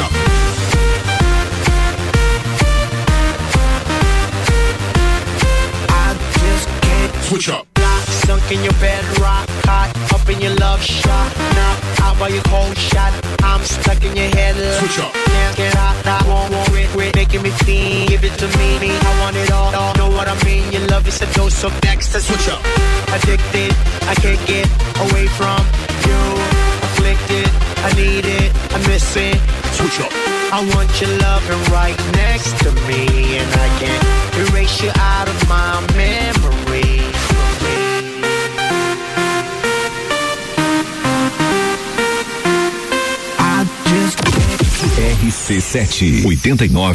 up. I just can't switch up. Sunk in your bed, rock hot, up in your love shot. Now out by your cold shot. I'm stuck in your head. Switch up. Can't get out, I won't worry, quit making me feel. Give it to me, me. I want it all, all. Know what I mean? Your love is a dose of next. Switch up. Addicted, I can't get away from you. Afflicted, I need it, I miss it. Switch up. I want your loving right next to me, and I can't erase you out of my memory. I just RC7 89.9. Hora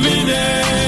terminé.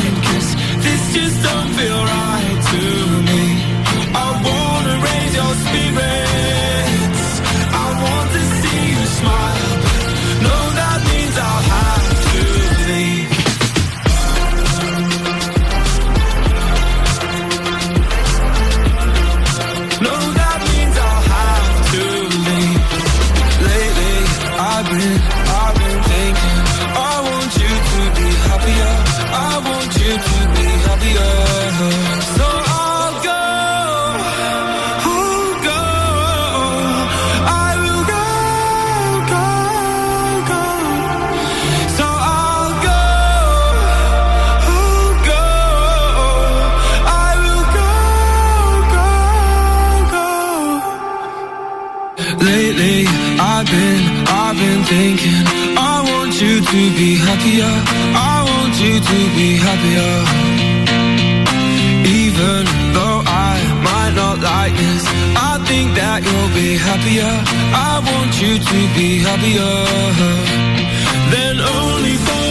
thinking I want you to be happier I want you to be happier. Even though I might not like this I think that you'll be happier I want you to be happier. Than only for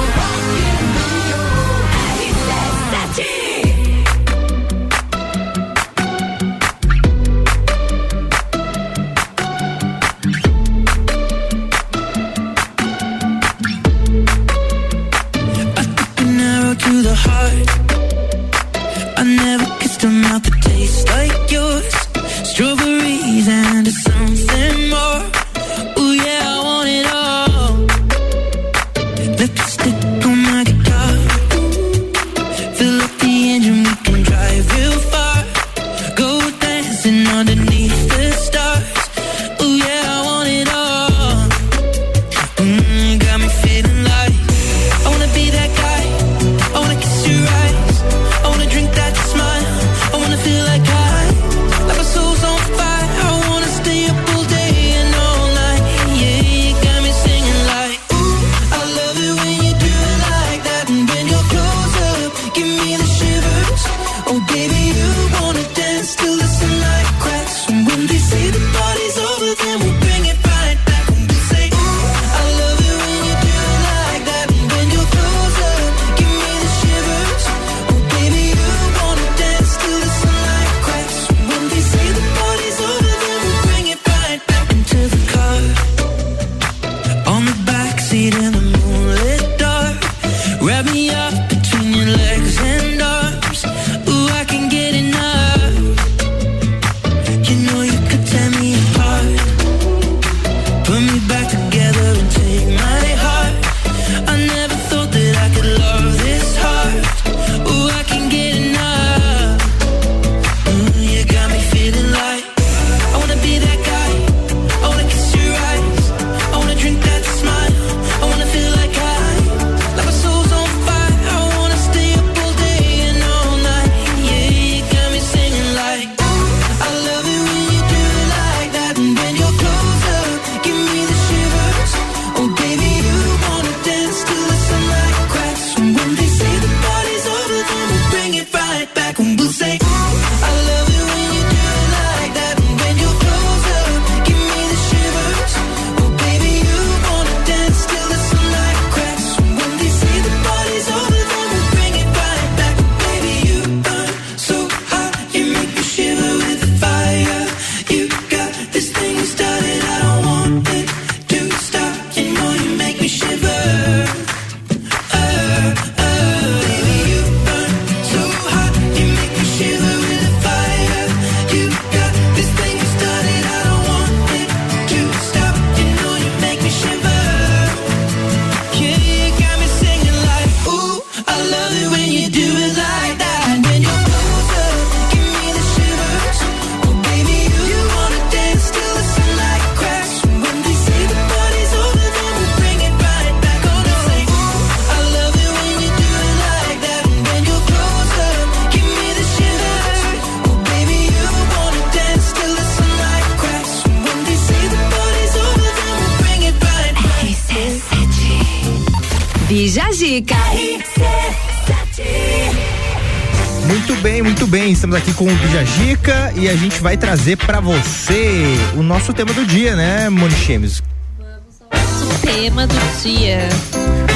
Com o Bijagica e a gente vai trazer pra você o nosso tema do dia, né, Moni Chemes? O tema do dia.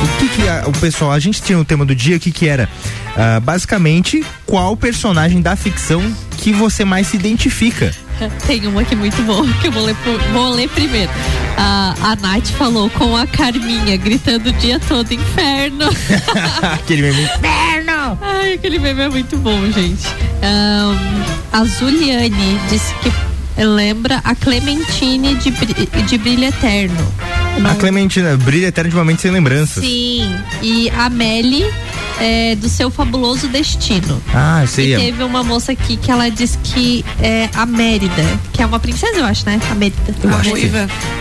O que que a- o pessoal, a gente tinha o tema do dia, o que que era? Ah, basicamente, qual personagem da ficção que você mais se identifica? Tem uma aqui muito boa que eu vou ler, vou ler primeiro. A, a Nath falou com a Carminha gritando o dia todo inferno. Aquele meme. Inferno! Ai, aquele meme é muito bom, gente. Ahn, a Zuliane disse que lembra a Clementine de, de Brilho Eterno. A Clementina brilha eternamente sem lembranças. Sim. E a Melly é, do seu fabuloso destino. Ah, eu sei. E teve uma moça aqui que ela disse que é a Mérida, que é uma princesa, eu acho, né? A Mérida. Eu acho que-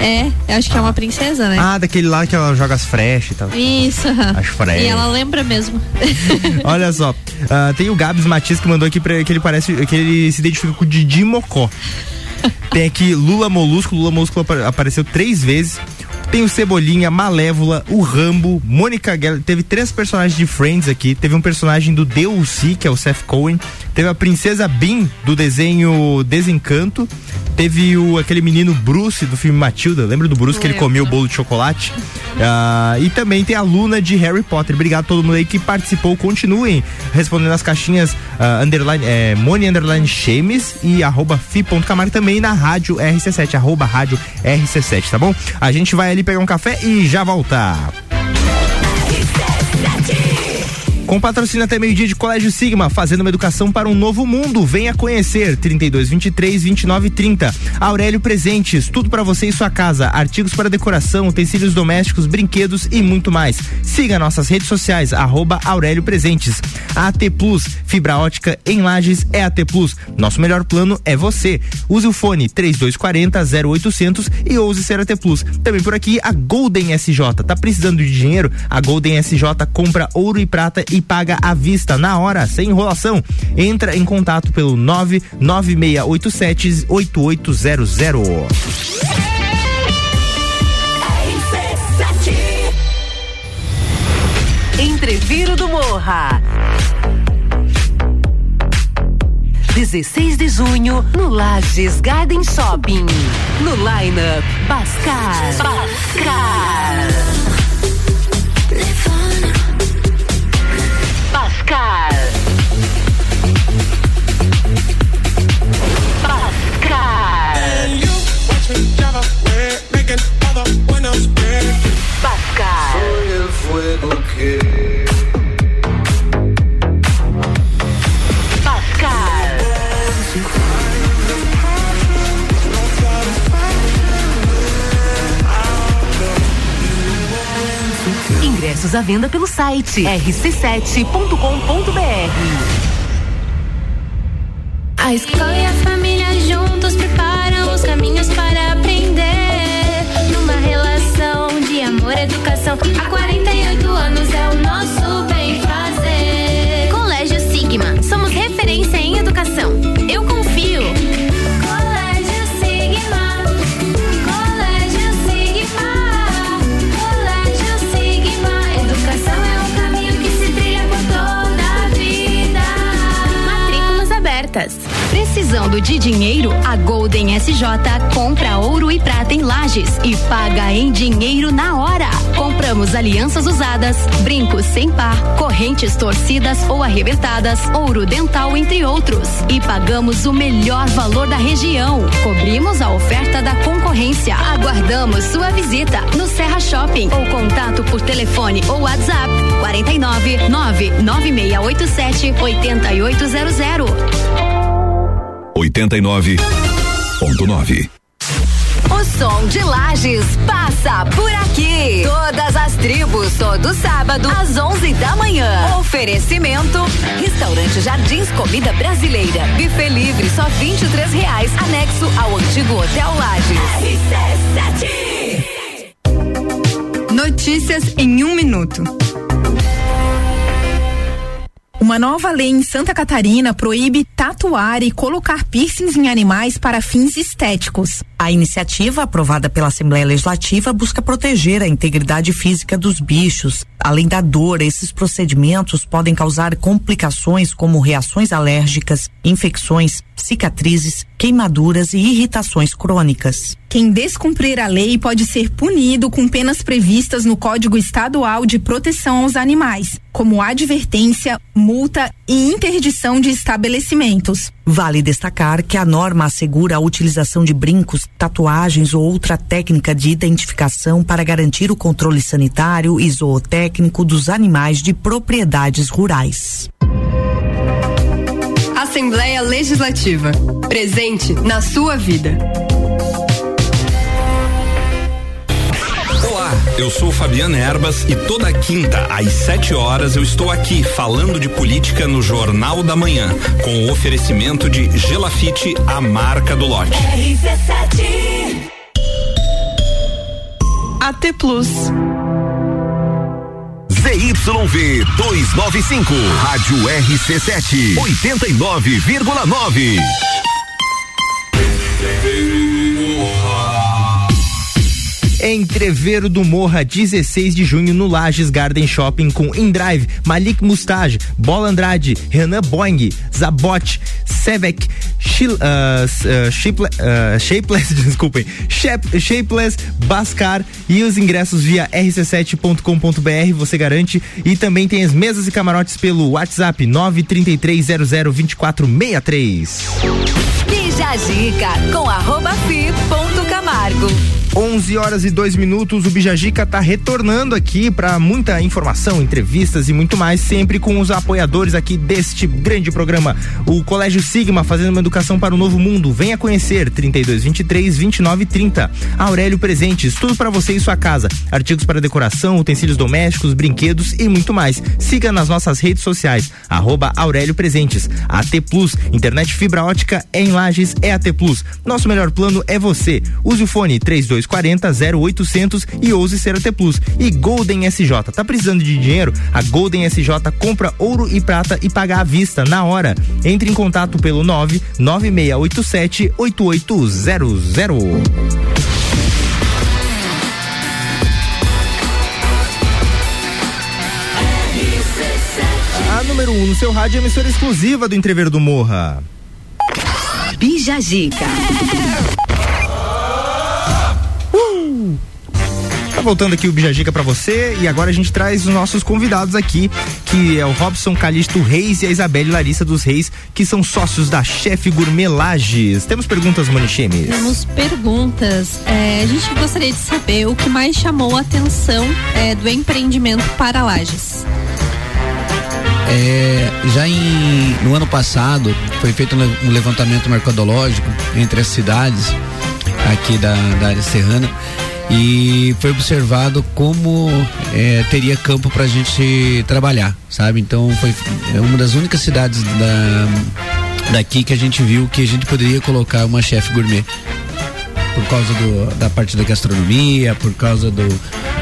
É, eu acho que é uma princesa, né? Ah, daquele lá que ela joga as frechas e tal. Isso. As frechas. E ela lembra mesmo. Olha só, ah, tem o Gabs Matias que mandou aqui pra, que ele parece que ele se identifica com o Didi Mocó. Tem aqui Lula Molusco, Lula Molusco apa- apareceu três vezes. Tem o Cebolinha, Malévola, o Rambo, Mônica Geller. Teve três personagens de Friends aqui. Teve um personagem do DLC, que é o Seth Cohen. Teve a Princesa Bean, do desenho Desencanto. Teve o, aquele menino Bruce, do filme Matilda. Lembra do Bruce que ele comia o bolo de chocolate? Ah, e também tem a Luna de Harry Potter. Obrigado a todo mundo aí que participou. Continuem respondendo as caixinhas ah, underline, é, Moni underline Chemes e arroba fi.camargo também na rádio RC7, arroba rádio RC7, tá bom? A gente vai ali pegar um café e já voltar. Com patrocínio até meio-dia de Colégio Sigma, fazendo uma educação para um novo mundo. Venha conhecer 32 23 29 30. Aurélio Presentes, tudo para você e sua casa, artigos para decoração, utensílios domésticos, brinquedos e muito mais. Siga nossas redes sociais arroba Aurélio Presentes. AT Plus, fibra ótica em Lages é AT Plus. Nosso melhor plano é você. Use o fone 3240 0800 e ouse ser AT Plus. Também por aqui a Golden SJ. Tá precisando de dinheiro? A Golden SJ compra ouro e prata e paga à vista na hora, sem enrolação. Entra em contato pelo 99687 8800. Entreviro do Morra. 16 de junho, no Lages Garden Shopping. No lineup, Bascar. Bascar. À venda pelo site rc7.com.br. A escola e a família juntos preparam os caminhos para aprender. Numa relação de amor educação, 48 Precisando de dinheiro? A Golden SJ compra ouro e prata em lajes e paga em dinheiro na hora. Compramos alianças usadas, brincos sem par, correntes torcidas ou arrebentadas, ouro dental, entre outros. E pagamos o melhor valor da região. Cobrimos a oferta da concorrência. Aguardamos sua visita no Serra Shopping ou contato por telefone ou WhatsApp 49 99687 8800. 89.9. O som de Lages passa por aqui. Todas as tribos, todo sábado, às 11 da manhã. Oferecimento: Restaurante Jardins Comida Brasileira. Buffet livre, só 23 reais. Anexo ao antigo Hotel Lages. Notícias em um minuto. Uma nova lei em Santa Catarina proíbe tatuar e colocar piercings em animais para fins estéticos. A iniciativa, aprovada pela Assembleia Legislativa, busca proteger a integridade física dos bichos. Além da dor, esses procedimentos podem causar complicações como reações alérgicas, infecções, cicatrizes, queimaduras e irritações crônicas. Quem descumprir a lei pode ser punido com penas previstas no Código Estadual de Proteção aos Animais, como advertência, multa e interdição de estabelecimentos. Vale destacar que a norma assegura a utilização de brincos, tatuagens ou outra técnica de identificação para garantir o controle sanitário e zootécnico dos animais de propriedades rurais. Assembleia Legislativa. Presente na sua vida. Eu sou Fabiana Erbas e toda quinta às 7 horas eu estou aqui falando de política no Jornal da Manhã, com o oferecimento de Gelafite, a marca do lote. AT Plus. ZYV 295, Rádio RC7, 89,9. Entreveiro do Morra, 16 de junho no Lages Garden Shopping com Indrive, Malik Mustage, Bola Andrade, Renan Boing, Zabot, Shil, uh, uh, uh, Shapeless, desculpem, Shap, Shapeless, Bascar e os ingressos via rc7.com.br, você garante. E também tem as mesas e camarotes pelo WhatsApp 933002463. Bija a dica com arroba fi ponto Camargo. 11 horas e 2 minutos, o Bijagica tá retornando aqui para muita informação, entrevistas e muito mais, sempre com os apoiadores aqui deste grande programa. O Colégio Sigma fazendo uma educação para o novo mundo. Venha conhecer 3223 2930. Aurélio Presentes, tudo para você e sua casa. Artigos para decoração, utensílios domésticos, brinquedos e muito mais. Siga nas nossas redes sociais, arroba Aurélio Presentes. AT Plus, internet fibra ótica é em Lages, é AT Plus. Nosso melhor plano é você. Use o fone 32 3240 0800 e ouse ser AT Plus. E Golden SJ, tá precisando de dinheiro? A Golden SJ compra ouro e prata e paga à vista na hora. Entre em contato pelo 99687 8800. A número 1 um no seu rádio é emissora exclusiva do Entrever do Morra. Bija Gica. Voltando aqui o Bijagica para você e agora a gente traz os nossos convidados aqui, que é o Robson Calixto Reis e a Isabelle Larissa dos Reis, que são sócios da Chefe Gourmet Lages. Temos perguntas, Monichemes? Temos perguntas. É, a gente gostaria de saber o que mais chamou a atenção é, do empreendimento para Lages. É, já em, no ano passado foi feito um levantamento mercadológico entre as cidades aqui da, da área serrana e foi observado como é, teria campo para a gente trabalhar, sabe? Então foi é uma das únicas cidades da, daqui que a gente viu que a gente poderia colocar uma chefe gourmet por causa do, da parte da gastronomia, por causa do,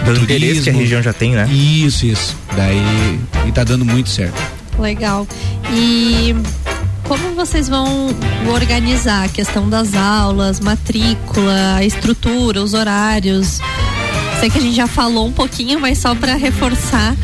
do interesse que a região já tem, né? Isso, isso. Daí e tá dando muito certo. Legal. E como vocês vão organizar a questão das aulas, matrícula, a estrutura, os horários? Sei que a gente já falou um pouquinho, mas só para reforçar.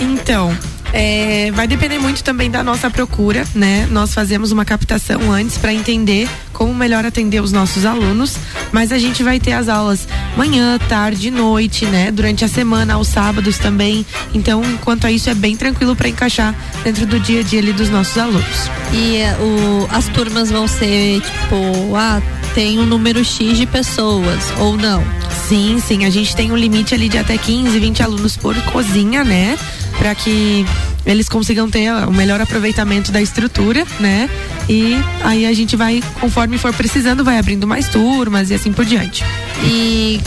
Então, é, vai depender muito também da nossa procura, né? Nós fazemos uma captação antes para entender como melhor atender os nossos alunos, mas a gente vai ter as aulas manhã, tarde, noite, né? Durante a semana, aos sábados também. Então, enquanto a isso, é bem tranquilo para encaixar dentro do dia a dia ali dos nossos alunos. E é, o, as turmas vão ser tipo, ah, tem um número X de pessoas ou não? Sim, sim. A gente tem um limite ali de até 15, 20 alunos por cozinha, né? Para que eles consigam ter o melhor aproveitamento da estrutura, né? E aí a gente vai, conforme for precisando, vai abrindo mais turmas e assim por diante. E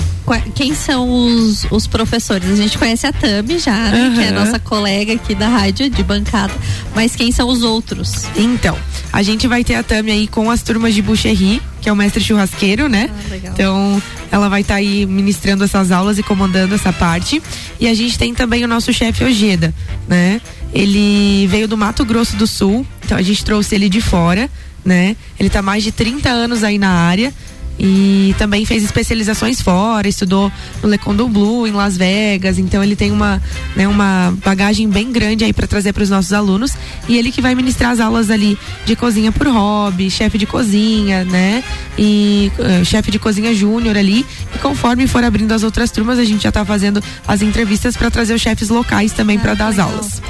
quem são os, os professores? A gente conhece a Tami já, né? Uhum. Que é a nossa colega aqui da rádio de bancada. Mas quem são os outros? Então, a gente vai ter a Tami aí com as turmas de boucherie, que é o mestre churrasqueiro, né? Ah, legal. Então, ela vai estar tá aí ministrando essas aulas e comandando essa parte. E a gente tem também o nosso chefe Ojeda, né? Ele veio do Mato Grosso do Sul, então a gente trouxe ele de fora, né? Ele tá mais de 30 anos aí na área E também fez especializações fora, estudou no Le Condon Blue, em Las Vegas. Então ele tem uma, né, uma bagagem bem grande aí para trazer para os nossos alunos. E ele que vai ministrar as aulas ali de cozinha por hobby, chefe de cozinha, né? E uh, chefe de cozinha júnior ali. E conforme for abrindo as outras turmas, a gente já está fazendo as entrevistas para trazer os chefes locais também para dar as aulas.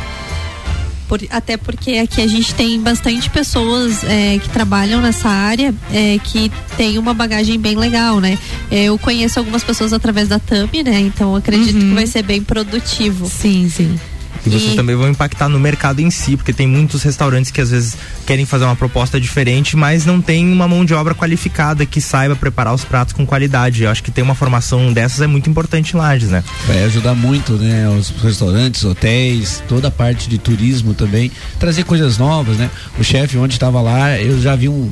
Por- até porque aqui a gente tem bastante pessoas é, que trabalham nessa área é, que tem uma bagagem bem legal, né? É, eu conheço algumas pessoas através da Tami, né? Então acredito que vai ser bem produtivo. Sim, sim. E vocês E- também vão impactar no mercado em si, porque tem muitos restaurantes que às vezes querem fazer uma proposta diferente, mas não tem uma mão de obra qualificada que saiba preparar os pratos com qualidade. Eu acho que ter uma formação dessas é muito importante em Lages, né? Vai ajudar muito, né? Os restaurantes, hotéis, toda a parte de turismo também. Trazer coisas novas, né? O chefe, onde estava lá, eu já vi um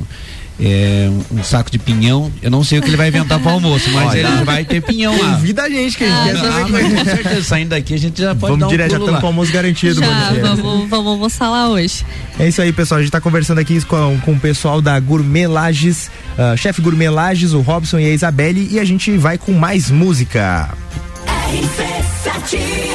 é, um saco de pinhão. Eu não sei o que ele vai inventar para almoço, mas Olha, ele vai ter pinhão lá. Convida a gente que a gente ah, quer saber. Com certeza, saindo daqui a gente já pode Vamos um direto, já o almoço garantido. Já, vamos, vamos almoçar lá hoje. É isso aí, pessoal. A gente está conversando aqui com, com o pessoal da Gourmet Lages, uh, chefe Gourmet Lages, o Robson e a Isabelle, e a gente vai com mais música. RC7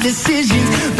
decisions,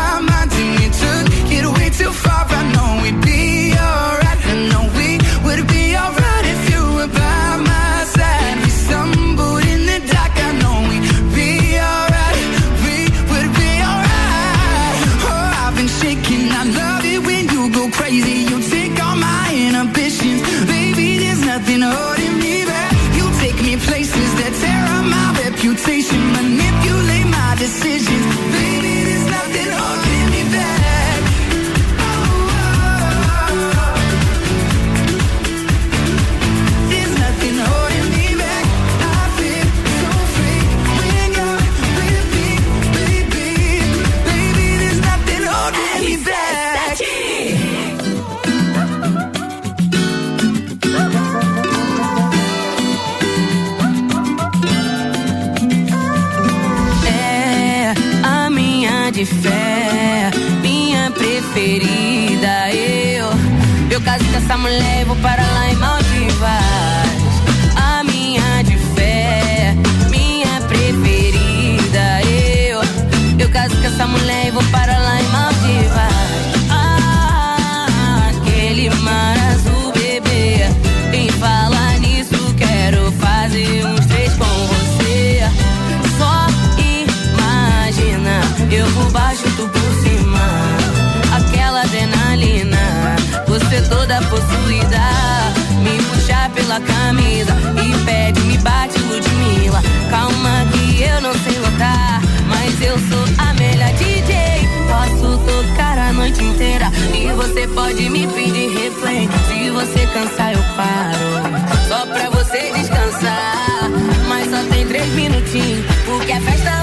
pela camisa e pede, me bate Ludmilla. Calma que eu não sei lutar, mas eu sou a melhor DJ. Posso tocar a noite inteira e você pode me pedir replay. Se você cansar, eu paro. Só pra você descansar. Mas só tem três minutinhos, porque a festa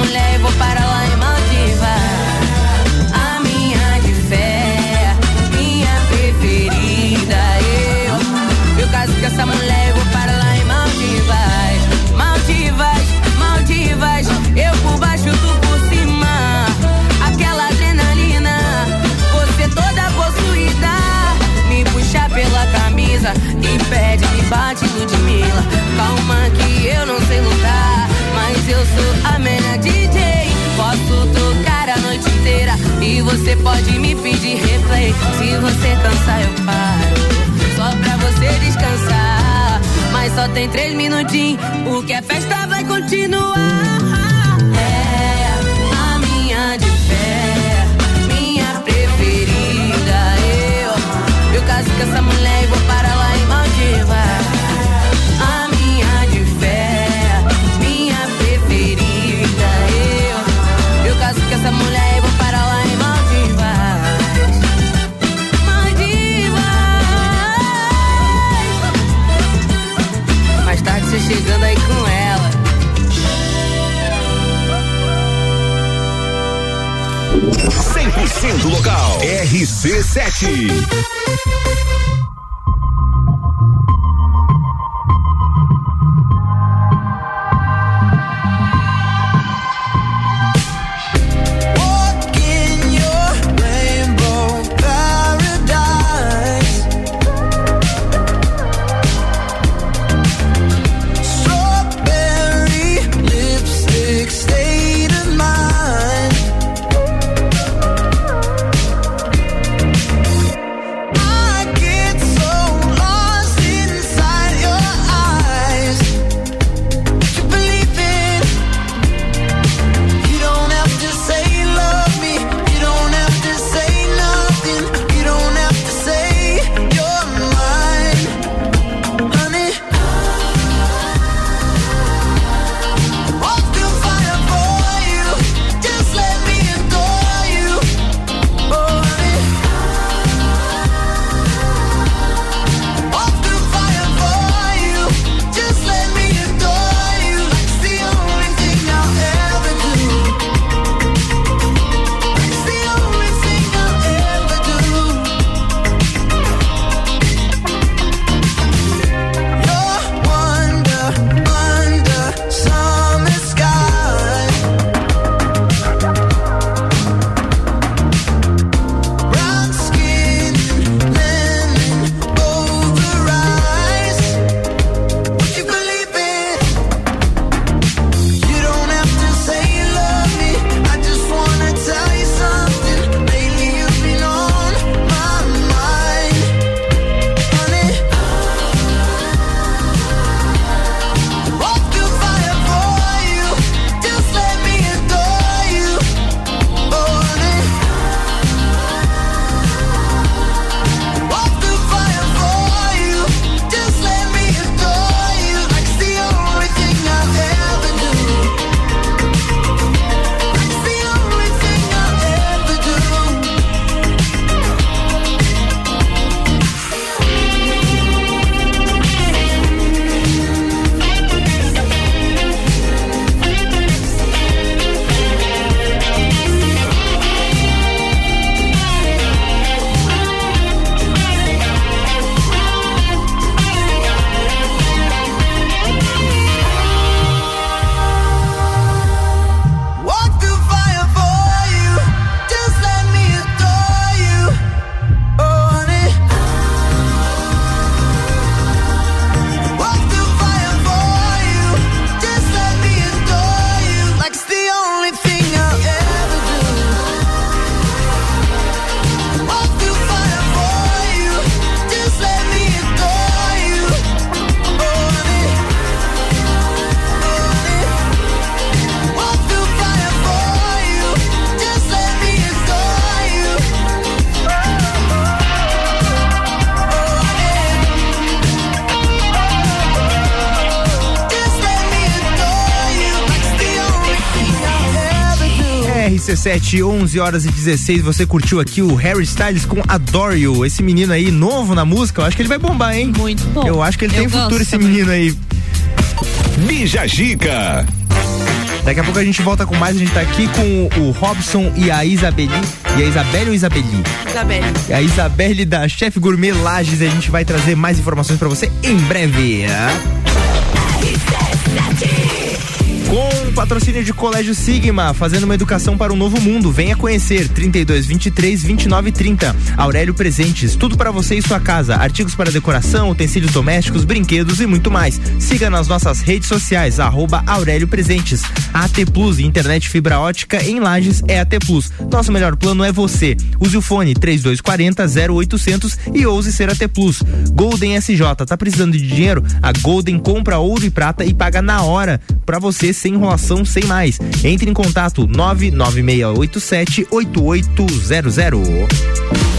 mulher e vou você pode me pedir replay. Se você cansar, eu paro. Só pra você descansar. Mas só tem três minutinhos, porque a festa vai continuar. 100% local. RC7. RC7, 11 horas e 16. Você curtiu aqui o Harry Styles com Adore You. Esse menino aí, novo na música, eu acho que ele vai bombar, hein? Muito bom. Eu acho que ele Eu tem futuro, esse também. menino aí. Bija Gica. Daqui a pouco a gente volta com mais. A gente tá aqui com o Robson e a Isabeli. E a Isabelle ou Isabeli? Isabelle. A Isabelle da Chef Gourmet Lages. A gente vai trazer mais informações pra você em breve. O patrocínio de Colégio Sigma, fazendo uma educação para um novo mundo. Venha conhecer 32 23 29 30. Aurélio Presentes, tudo para você e sua casa. Artigos para decoração, utensílios domésticos, brinquedos e muito mais. Siga nas nossas redes sociais, arroba Aurélio Presentes. AT Plus, internet fibra ótica em Lages é AT Plus. Nosso melhor plano é você. Use o fone 3240 0800 e ouse ser AT Plus. Golden SJ, tá precisando de dinheiro? A Golden compra ouro e prata e paga na hora para você sem enrolação, sem mais. Entre em contato 99687 8800.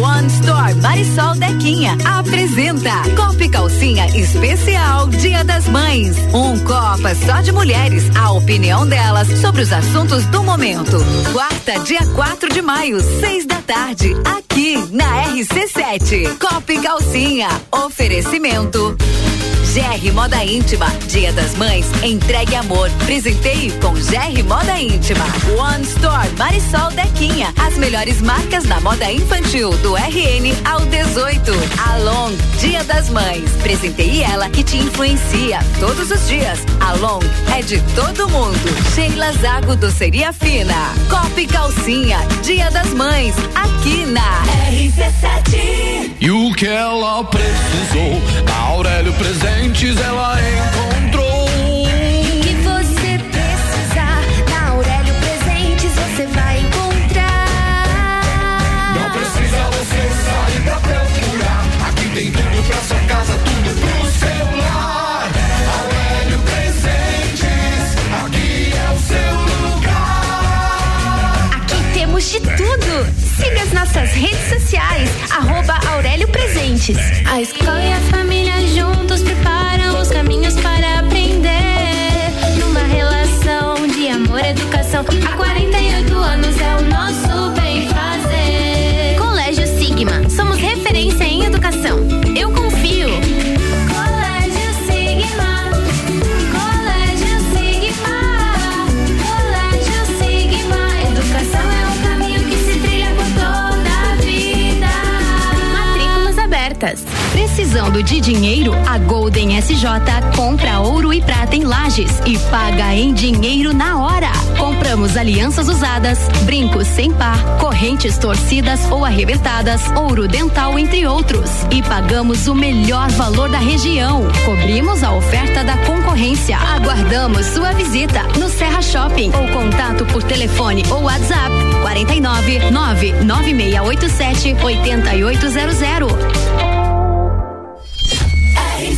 One Store Marisol Dequinha apresenta Copa e Calcinha Especial Dia das Mães. Um Copa só de mulheres, a opinião delas sobre os assuntos do momento. Quarta, dia 4 de maio, seis da tarde, aqui na RC7. Copa e Calcinha, oferecimento. GR Moda Íntima, Dia das Mães, entregue amor, presenteie com GR Moda Íntima. One Store Marisol Dequinha, as melhores marcas na moda infantil do RN ao 18. Along, Dia das Mães, presenteie ela que te influencia todos os dias. Along é de todo mundo. Sheila Zago Doceria Fina, Copa e Calcinha, Dia das Mães, aqui na RC7. E o que ela precisou, na Aurélio Presentes ela encontrou. que você precisar, na Aurélio Presentes você vai encontrar. Não precisa você sair pra procurar. Aqui tem tudo pra sua casa, tudo pro seu lar. Aurélio Presentes, aqui é o seu lugar. Aqui temos de tudo. Siga as nossas redes sociais, arroba Aurélio Presentes. A escola e a família juntos preparam os caminhos para aprender. Numa relação de amor e educação, há 48 anos é o nosso bem fazer. Colégio Sigma, somos referência em educação. Eu confio. Podcast. Precisando de dinheiro? A Golden SJ compra ouro e prata em lajes e paga em dinheiro na hora. Compramos alianças usadas, brincos sem par, correntes torcidas ou arrebentadas, ouro dental, entre outros. E pagamos o melhor valor da região. Cobrimos a oferta da concorrência. Aguardamos sua visita no Serra Shopping ou contato por telefone ou WhatsApp 49 99687 8800.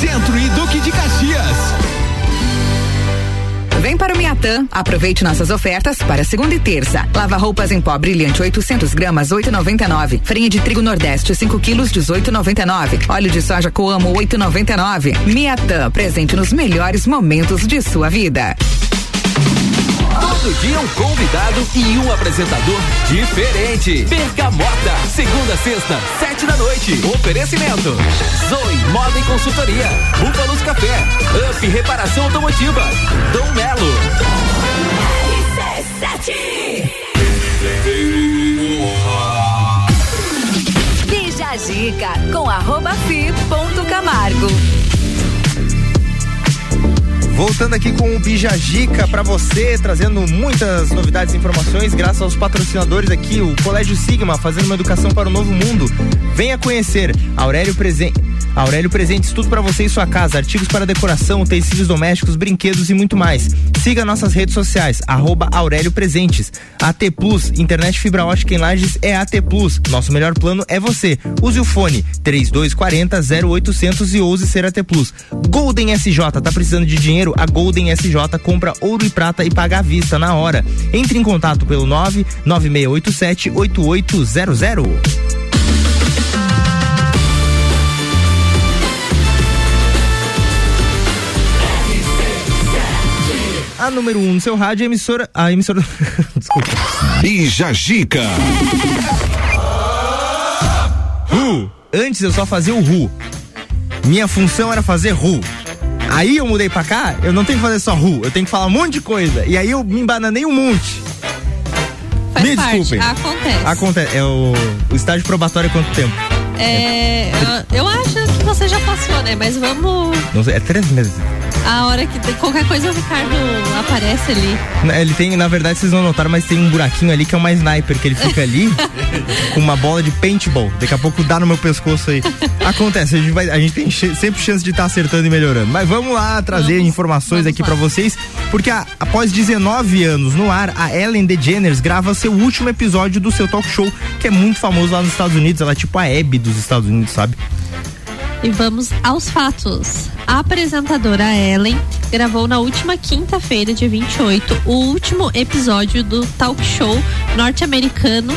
Centro e Duque de Caxias. Vem para o Miatã, aproveite nossas ofertas para segunda e terça. Lava roupas em pó brilhante 800 gramas 8,99. Farinha de trigo Nordeste 5 quilos 18,99. Óleo de soja Coamo 8,99. Miatã, presente nos melhores momentos de sua vida. Todo dia um convidado e um apresentador diferente. Bergamota, segunda a sexta, sete da noite. Oferecimento. Zoe Moda e Consultoria. Búfalos Café. Up Reparação Automotiva. Dom Melo. Bija a dica com arroba fi ponto Camargo. Voltando aqui com o Bijagica para você, trazendo muitas novidades e informações, graças aos patrocinadores aqui, o Colégio Sigma, fazendo uma educação para o novo mundo. Venha conhecer Aurélio Presente. Aurélio Presentes, tudo para você e sua casa, artigos para decoração, utensílios domésticos, brinquedos e muito mais. Siga nossas redes sociais, arroba Aurélio Presentes. AT Plus, internet fibra ótica em Lages é AT Plus. Nosso melhor plano é você. Use o fone 3240 0800 e ouse ser AT Plus. Golden SJ, tá precisando de dinheiro? A Golden SJ compra ouro e prata e paga à vista na hora. Entre em contato pelo 99687 8800. A número 1 um no seu rádio é a emissora. A emissora. Desculpa. Bija Gica. Ru. Antes eu só fazia o Ru. Minha função era fazer Ru. Aí eu mudei pra cá, eu não tenho que fazer só Ru, eu tenho que falar um monte de coisa. E aí eu me embananei um monte. Faz Me parte, desculpem. acontece. Acontece. É o, o estágio probatório é quanto tempo? É, eu, eu acho que você já passou, né? Mas vamos. Não sei, é três meses. A hora que qualquer coisa o Ricardo aparece ali. Ele tem, na verdade, vocês não notaram, mas tem um buraquinho ali que é uma sniper, que ele fica ali com uma bola de paintball. Daqui a pouco dá no meu pescoço aí. Acontece, a gente, vai, a gente tem sempre chance de estar acertando e melhorando. Mas vamos lá trazer informações aqui pra vocês, porque a- após 19 anos no ar, a Ellen DeGeneres grava seu último episódio do seu talk show, que é muito famoso lá nos Estados Unidos. Ela é tipo a Hebe dos Estados Unidos, sabe? E vamos aos fatos. A apresentadora Ellen gravou na última quinta-feira, dia 28, o último episódio do talk show norte-americano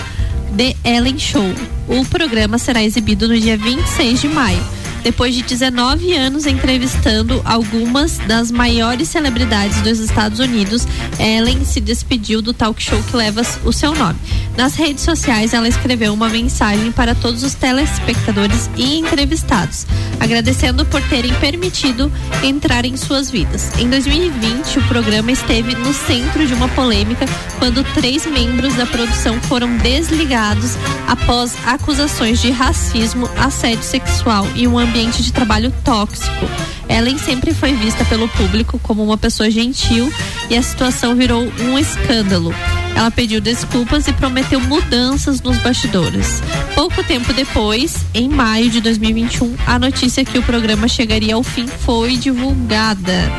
The Ellen Show. O programa será exibido no dia 26 de maio. Depois de 19 anos entrevistando algumas das maiores celebridades dos Estados Unidos, Ellen se despediu do talk show que leva o seu nome. Nas redes sociais, ela escreveu uma mensagem para todos os telespectadores e entrevistados, agradecendo por terem permitido entrar em suas vidas. Em 2020, o programa esteve no centro de uma polêmica quando três membros da produção foram desligados após acusações de racismo, assédio sexual e um ambiente de trabalho tóxico. Ellen sempre foi vista pelo público como uma pessoa gentil e a situação virou um escândalo. Ela pediu desculpas e prometeu mudanças nos bastidores. Pouco tempo depois, em maio de 2021, a notícia que o programa chegaria ao fim foi divulgada.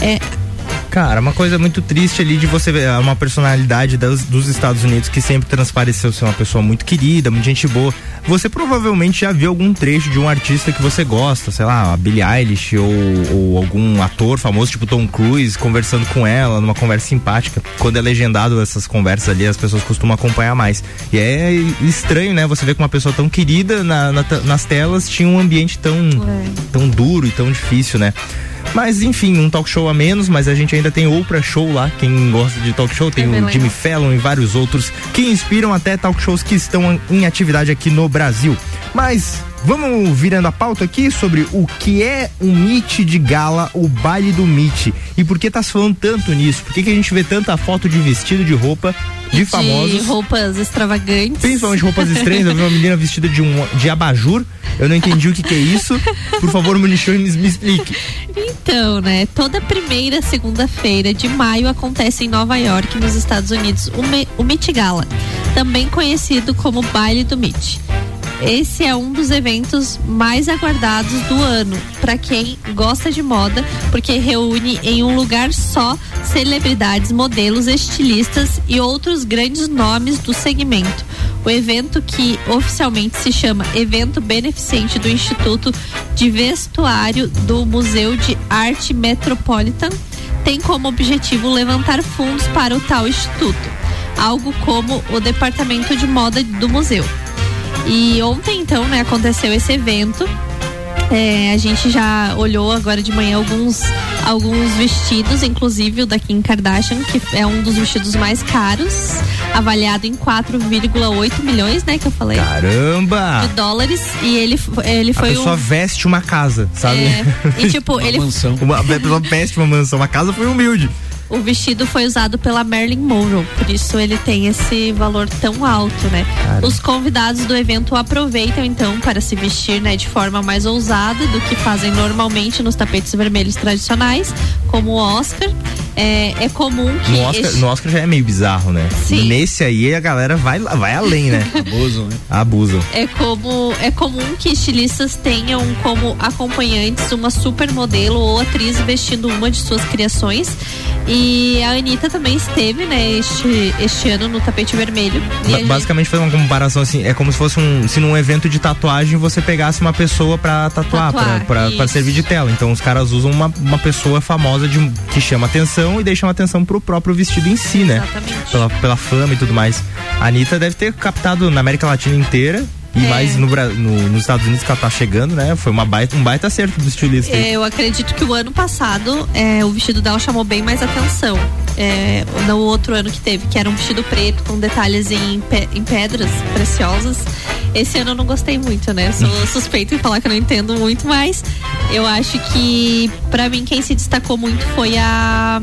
É, Cara, uma coisa muito triste ali de você ver uma personalidade dos, dos Estados Unidos que sempre transpareceu ser uma pessoa muito querida, muito gente boa. Você provavelmente já viu algum trecho de um artista que você gosta, sei lá, a Billie Eilish ou, ou algum ator famoso, tipo Tom Cruise, conversando com ela, numa conversa simpática. Quando é legendado essas conversas ali, as pessoas costumam acompanhar mais. E é estranho, né? Você vê que uma pessoa tão querida na- na- nas telas tinha um ambiente tão, tão duro e tão difícil, né? Mas enfim, um talk show a menos, mas a gente ainda tem Oprah Show lá. Quem gosta de talk show tem bem o legal. Jimmy Fallon e vários outros que inspiram até talk shows que estão em atividade aqui no Brasil. Mas vamos virando a pauta aqui sobre o que é um Meet de gala, o baile do Meet. E por que tá se falando tanto nisso? Por que, que a gente vê tanta foto de vestido de roupa de famosos? de roupas extravagantes. Principalmente roupas estranhas, eu vi uma menina vestida de um de abajur. Eu não entendi o que, que é isso. Por favor, Munichão, me, me explique. Então, né? Toda primeira segunda-feira de maio acontece em Nova York, nos Estados Unidos, o, Me- o Met Gala, também conhecido como Baile do Met. Esse é um dos eventos mais aguardados do ano para quem gosta de moda, porque reúne em um lugar só celebridades, modelos, estilistas e outros grandes nomes do segmento. O evento, que oficialmente se chama Evento Beneficente do Instituto de Vestuário do Museu de Arte Metropolitan, tem como objetivo levantar fundos para o tal instituto, algo como o departamento de moda do museu. E ontem, então, né, aconteceu esse evento. É, a gente já olhou agora de manhã alguns, alguns vestidos, inclusive o da Kim Kardashian, que é um dos vestidos mais caros, avaliado em 4,8 milhões, né, que eu falei. Caramba! De dólares. E ele, ele a foi pessoa um. veste uma casa, sabe? É, e tipo, ele- Uma, a pessoa veste uma mansão. A casa foi humilde. O vestido foi usado pela Marilyn Monroe, por isso ele tem esse valor tão alto, né? Cara. Os convidados do evento aproveitam então para se vestir, né, de forma mais ousada do que fazem normalmente nos tapetes vermelhos tradicionais, como o Oscar. É, é comum que. No Oscar, este- no Oscar já é meio bizarro, né? Sim. Nesse aí a galera vai, lá- vai além, né? Abusam, né? Abusam. É como é comum que estilistas tenham como acompanhantes uma supermodelo ou atriz vestindo uma de suas criações. E a Anitta também esteve, né, este, este ano no tapete vermelho. E Ba- gente- Basicamente foi uma comparação assim, é como se fosse um, se num evento de tatuagem você pegasse uma pessoa pra tatuar, pra, Tatuar, pra, pra isso. servir de tela. Então os caras usam uma, uma pessoa famosa de, que chama atenção e deixam atenção pro próprio vestido em si, né? Exatamente. Pela, pela fama e tudo mais. A Anitta deve ter captado na América Latina inteira. E É. mais no, no- nos Estados Unidos que ela tá chegando, né? Foi uma baita, um baita acerto do estilista. É, eu acredito que o ano passado é, o vestido dela chamou bem mais atenção. É, no outro ano que teve, que era um vestido preto com detalhes em, pe- em pedras preciosas. Esse ano eu não gostei muito, né? Sou suspeita em falar que eu não entendo muito, mas eu acho que pra mim quem se destacou muito foi a.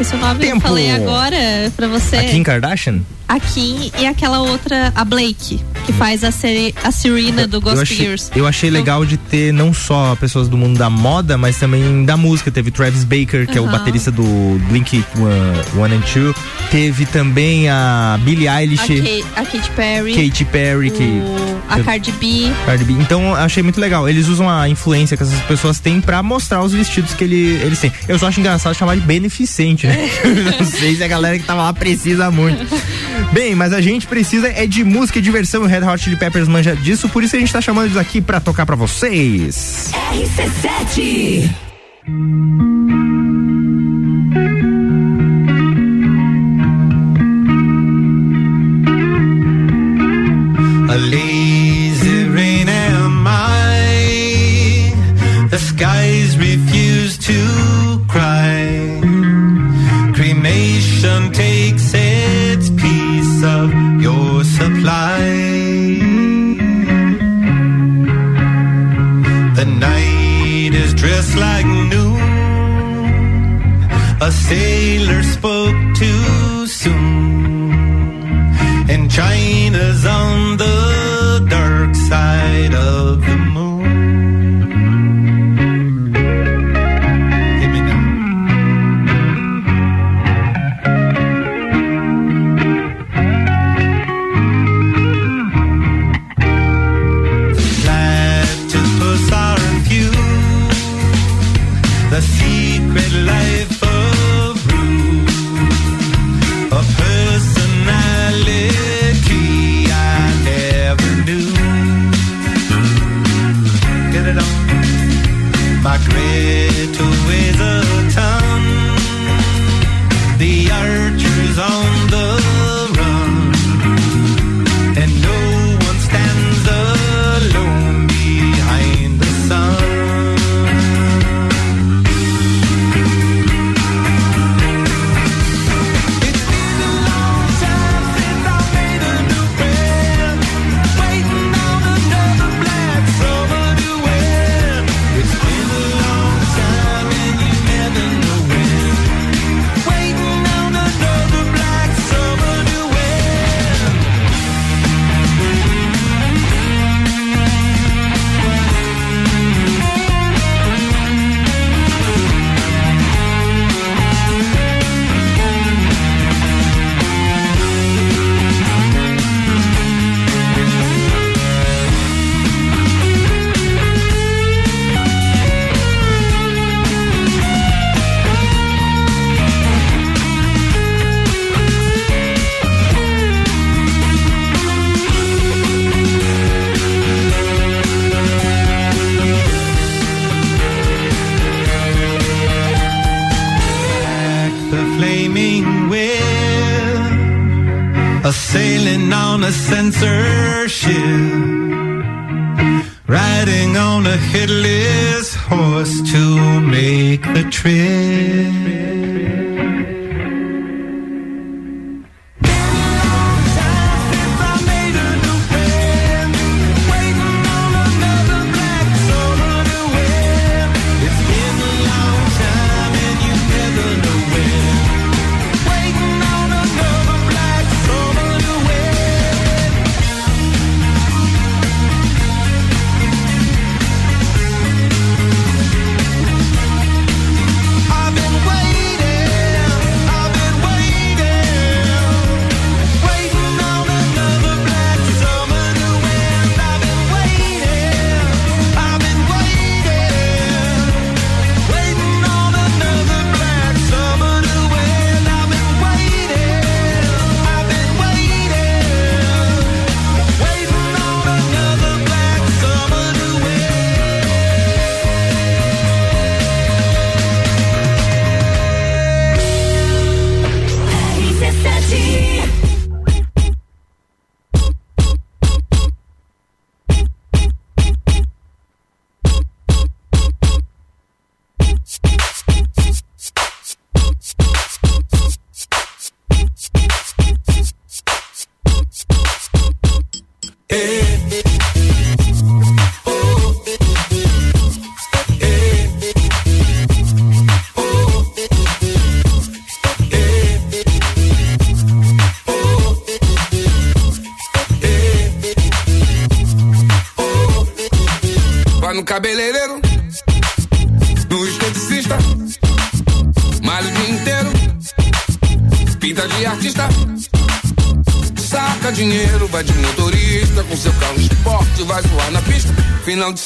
O nome, eu Tempo. falei agora pra você. A Kim Kardashian? A Kim e aquela outra, a Blake, que faz a, Seri- a Serena do eu Ghost achei, Gears. eu achei legal de ter não só pessoas do mundo da moda, mas também da música. Teve Travis Baker, que é o baterista do Blink One, One and Two. Teve também a Billie A, Eilish, Kate, a Katy Perry. Katy Perry, que o- a Cardi B. Cardi B. Então eu achei muito legal. Eles usam a influência que essas pessoas têm pra mostrar os vestidos que ele- eles têm. Eu só acho engraçado chamar de beneficente? Não sei se a galera que tava lá precisa muito. Bem, mas a gente precisa é de música e diversão. O Red Hot Chili Peppers manja disso, por isso a gente tá chamando eles aqui pra tocar pra vocês. RC7. A lazy rain am I. The skies refuse A sailor spoke too soon. And China's on the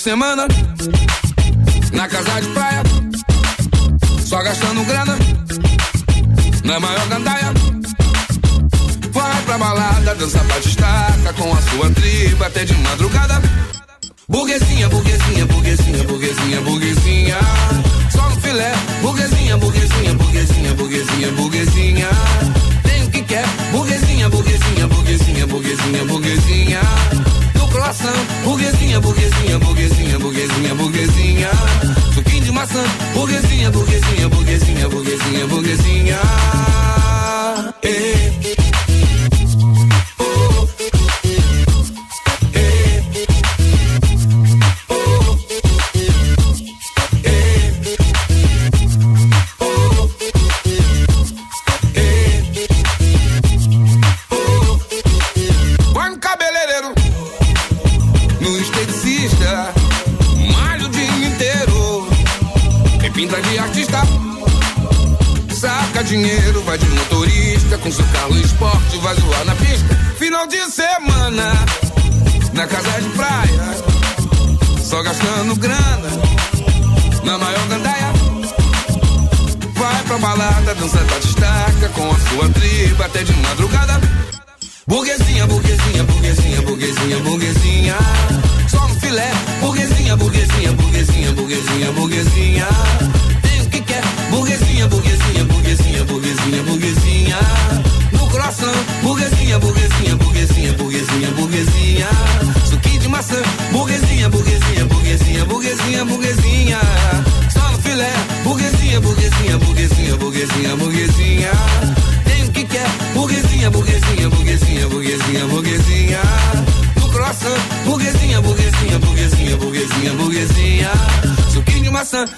semana,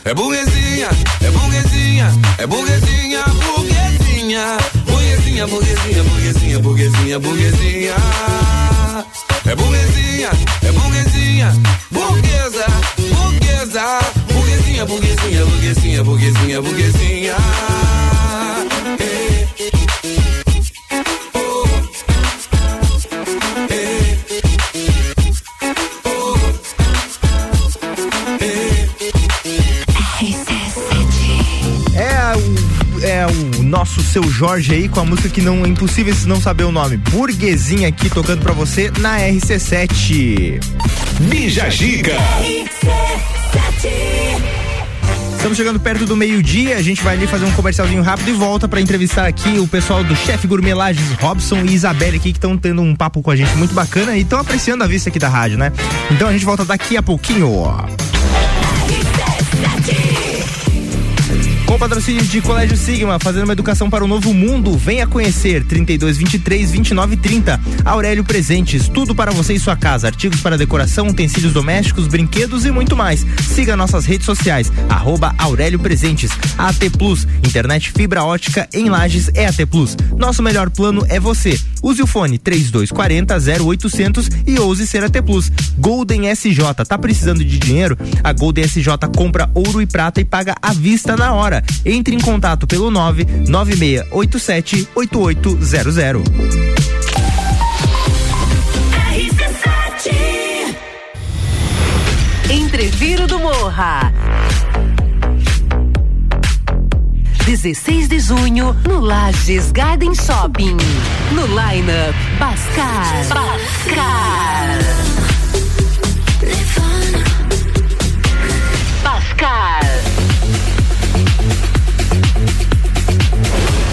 É burguesinha, é burguesinha, é burguesinha, burguesinha. Burguesinha, burguesinha, burguesinha, burguesinha, burguesinha. É burguesinha, é burguesinha, burguesa, burguesa. Burguesinha, burguesinha, burguesinha, burguesinha, burguesinha. Seu Jorge aí com a música que não é impossível se não saber o nome. Burguesinha aqui tocando pra você na RC7. Bija Giga. Estamos chegando perto do meio-dia, a gente vai ali fazer um comercialzinho rápido e volta pra entrevistar aqui o pessoal do Chefe Gourmet Lages, Robson e Isabelle aqui, que estão tendo um papo com a gente muito bacana e estão apreciando a vista aqui da rádio, né? Então a gente volta daqui a pouquinho. Com patrocínio de Colégio Sigma, fazendo uma educação para o novo mundo. Venha conhecer 32 23 29 30. Aurélio Presentes, tudo para você e sua casa. Artigos para decoração, utensílios domésticos, brinquedos e muito mais. Siga nossas redes sociais, arroba Aurélio Presentes. AT Plus, internet fibra ótica em Lages é AT Plus. Nosso melhor plano é você. Use o fone 3240 0800 e ouse ser AT Plus. Golden SJ, tá precisando de dinheiro? A Golden SJ compra ouro e prata e paga à vista na hora. Entre em contato pelo 99687 8800. Entreviro do Morra. 16 de junho, no Lages Garden Shopping. No lineup, Bascar. Bascar. Bascar.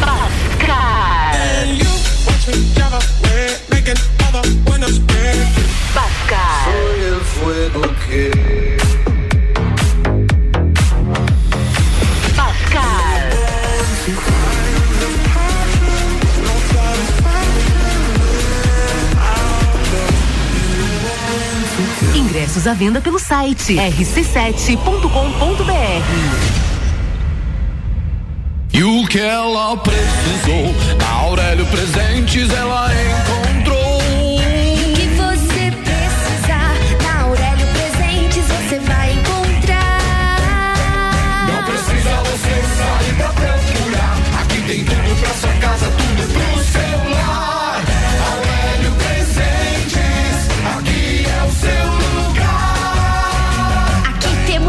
Bascar. Bascar. Soy el fuego que Ingressos à venda pelo site rc7.com.br. E o que ela precisou, na Aurélio Presentes ela encontrou.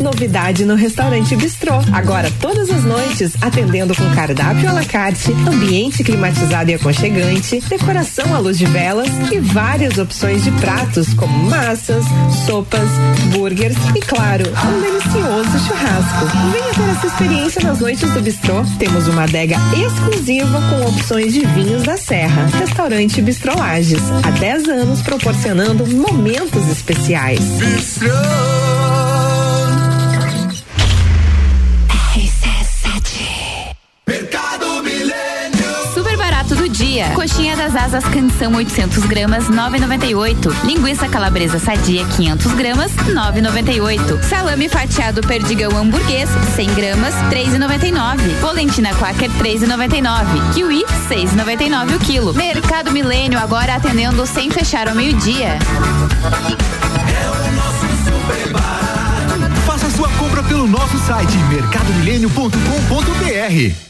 Novidade no restaurante Bistrô. Agora todas as noites, atendendo com cardápio à la carte, ambiente climatizado e aconchegante, decoração à luz de velas e várias opções de pratos como massas, sopas, burgers e claro, um delicioso churrasco. Venha ter essa experiência nas noites do Bistrô. Temos uma adega exclusiva com opções de vinhos da Serra. Restaurante Bistrô Lages. Há 10 anos proporcionando momentos especiais. Mercado Coxinha das asas canção 800 gramas 9,98. Linguiça calabresa sadia 500 gramas 9,98. Salame fatiado perdigão hamburguês 100 gramas 3,99. Polentina quaker 3,99. Kiwi 6,99 o quilo. Mercado Milênio agora atendendo sem fechar ao meio-dia. Faça sua compra pelo nosso site mercadomilênio.com.br.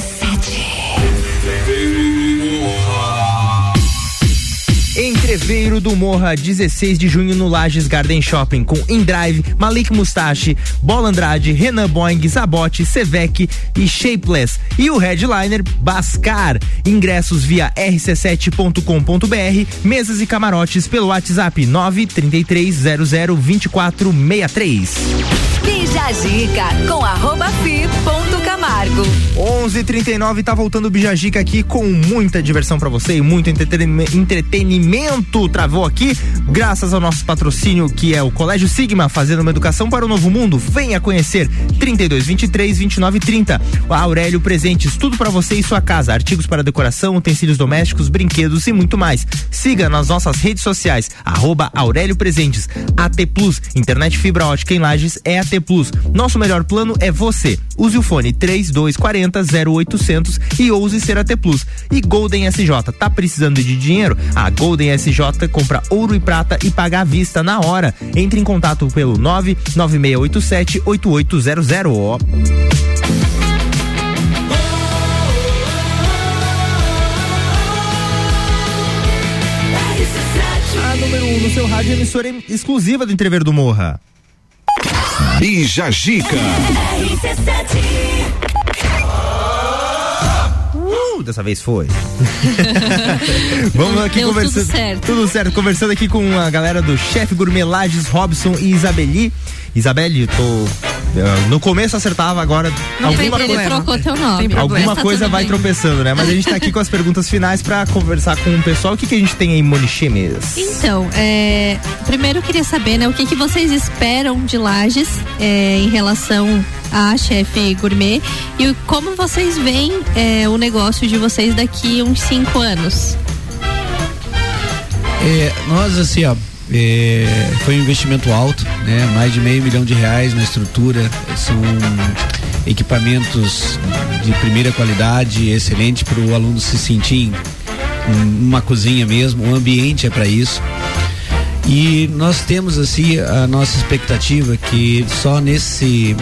Entreveiro do Morra, 16 de junho no Lages Garden Shopping, com Indrive, Malik Mustache, Bola Andrade, Renan Boing, Zabote, Sevec e Shapeless. E o headliner Bascar. Ingressos via rc7.com.br, mesas e camarotes pelo WhatsApp 933002463. Bija a dica com arroba fi Camargo. 11:39 tá voltando o Bijagica aqui com muita diversão pra você e muito entretenime- entretenimento. Travou aqui, graças ao nosso patrocínio que é o Colégio Sigma, fazendo uma educação para o novo mundo. Venha conhecer 32 23 29 30. O Aurélio Presentes, tudo pra você e sua casa, artigos para decoração, utensílios domésticos, brinquedos e muito mais. Siga nas nossas redes sociais, arroba Aurélio Presentes. AT Plus, internet fibra ótica em Lages é AT Plus. Nosso melhor plano é você. Use o fone 3240 0800 e ouse ser AT Plus. E Golden SJ, tá precisando de dinheiro? A Golden SJ compra ouro e prata e paga à vista na hora. Entre em contato pelo 99687 8800. Ó. A número 1 um no seu rádio, emissora em- exclusiva do Entrever do Morra. Bija Gica. Dessa vez foi. Vamos aqui Deu tudo conversando. certo. Tudo certo. Conversando aqui com a galera do chefe gourmet Lages, Robson e Isabeli. Isabelle, tô. Eh, No começo acertava, agora Não tem alguma. Ele trocou teu nome. Tem Alguma problema. Tá coisa vai bem. tropeçando, né? Mas a gente tá aqui com as perguntas finais pra conversar com o pessoal. O que, que a gente tem aí, Monichemes? Então, é, primeiro eu queria saber, né, o que, que vocês esperam de Lages é, em relação à chefe gourmet e como vocês veem é, o negócio de vocês daqui uns cinco anos. É, nós, assim, ó, é, foi um investimento alto, né? Mais de meio milhão de reais na estrutura. São equipamentos de primeira qualidade, excelente para o aluno se sentir em uma cozinha mesmo. O ambiente é para isso. E nós temos assim a nossa expectativa que só nesse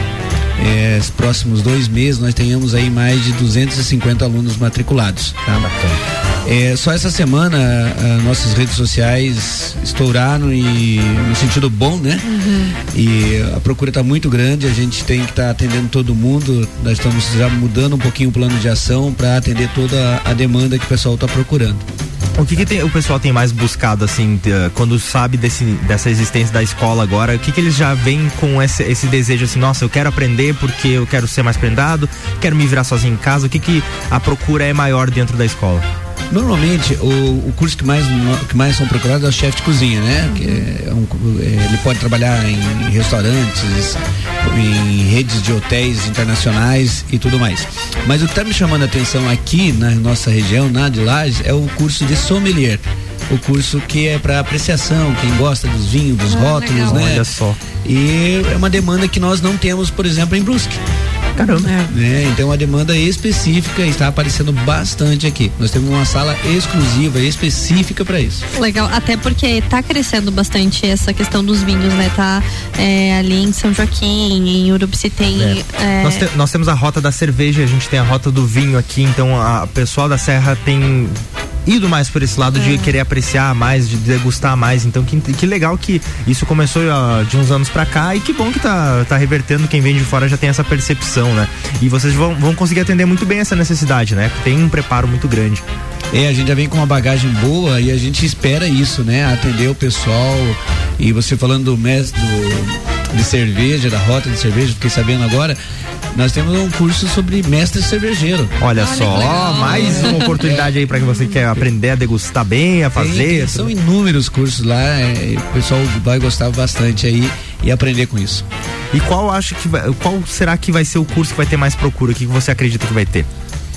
esses próximos dois meses nós tenhamos aí mais de 250 alunos matriculados. Tá? É, só essa semana ah, nossas redes sociais estouraram e no sentido bom, né? E a procura está muito grande, a gente tem que estar atendendo todo mundo. Nós estamos já mudando um pouquinho o plano de ação para atender toda a demanda que o pessoal está procurando. O que, que tem- o pessoal tem mais buscado, assim, quando sabe desse, dessa existência da escola agora? O que, que eles já vêm com esse, esse desejo, assim, nossa, eu quero aprender porque eu quero ser mais prendado, quero me virar sozinho em casa? O que, que a procura é maior dentro da escola? Normalmente, o, o curso que mais, que mais são procurados é o chefe de cozinha, né? Que é um, é, ele pode trabalhar em, em restaurantes, em redes de hotéis internacionais e tudo mais. Mas o que está me chamando a atenção aqui na nossa região, na de Lages, é o curso de sommelier. O curso que é para apreciação, quem gosta dos vinhos, dos rótulos, legal. né? Olha só. E é uma demanda que nós não temos, por exemplo, em Brusque. Caramba. Né? Então uma demanda específica está aparecendo bastante aqui. Nós temos uma sala exclusiva, específica para isso. Legal, até porque tá crescendo bastante essa questão dos vinhos, né? Tá é, ali em São Joaquim, em Urubici tem. é, Nós, te- nós temos a rota da cerveja, a gente tem a rota do vinho aqui, então a o pessoal da Serra tem ido mais por esse lado de querer apreciar mais, de degustar mais. Então que, que legal que isso começou ó, de uns anos pra cá e que bom que tá, tá revertendo. Quem vem de fora já tem essa percepção, né? E vocês vão, vão conseguir atender muito bem essa necessidade, né? Tem um preparo muito grande. É, a gente já vem com uma bagagem boa e a gente espera isso, né? Atender o pessoal. E você falando do mestre do, de cerveja, da rota de cerveja, fiquei sabendo agora. Nós temos um curso sobre mestre cervejeiro. Olha, só, mais uma oportunidade aí pra que você quer aprender a degustar bem, a fazer. Tem, são inúmeros cursos lá, é, o pessoal vai gostar bastante aí e aprender com isso. E qual acha que vai, qual será que vai ser o curso que vai ter mais procura? O que você acredita que vai ter?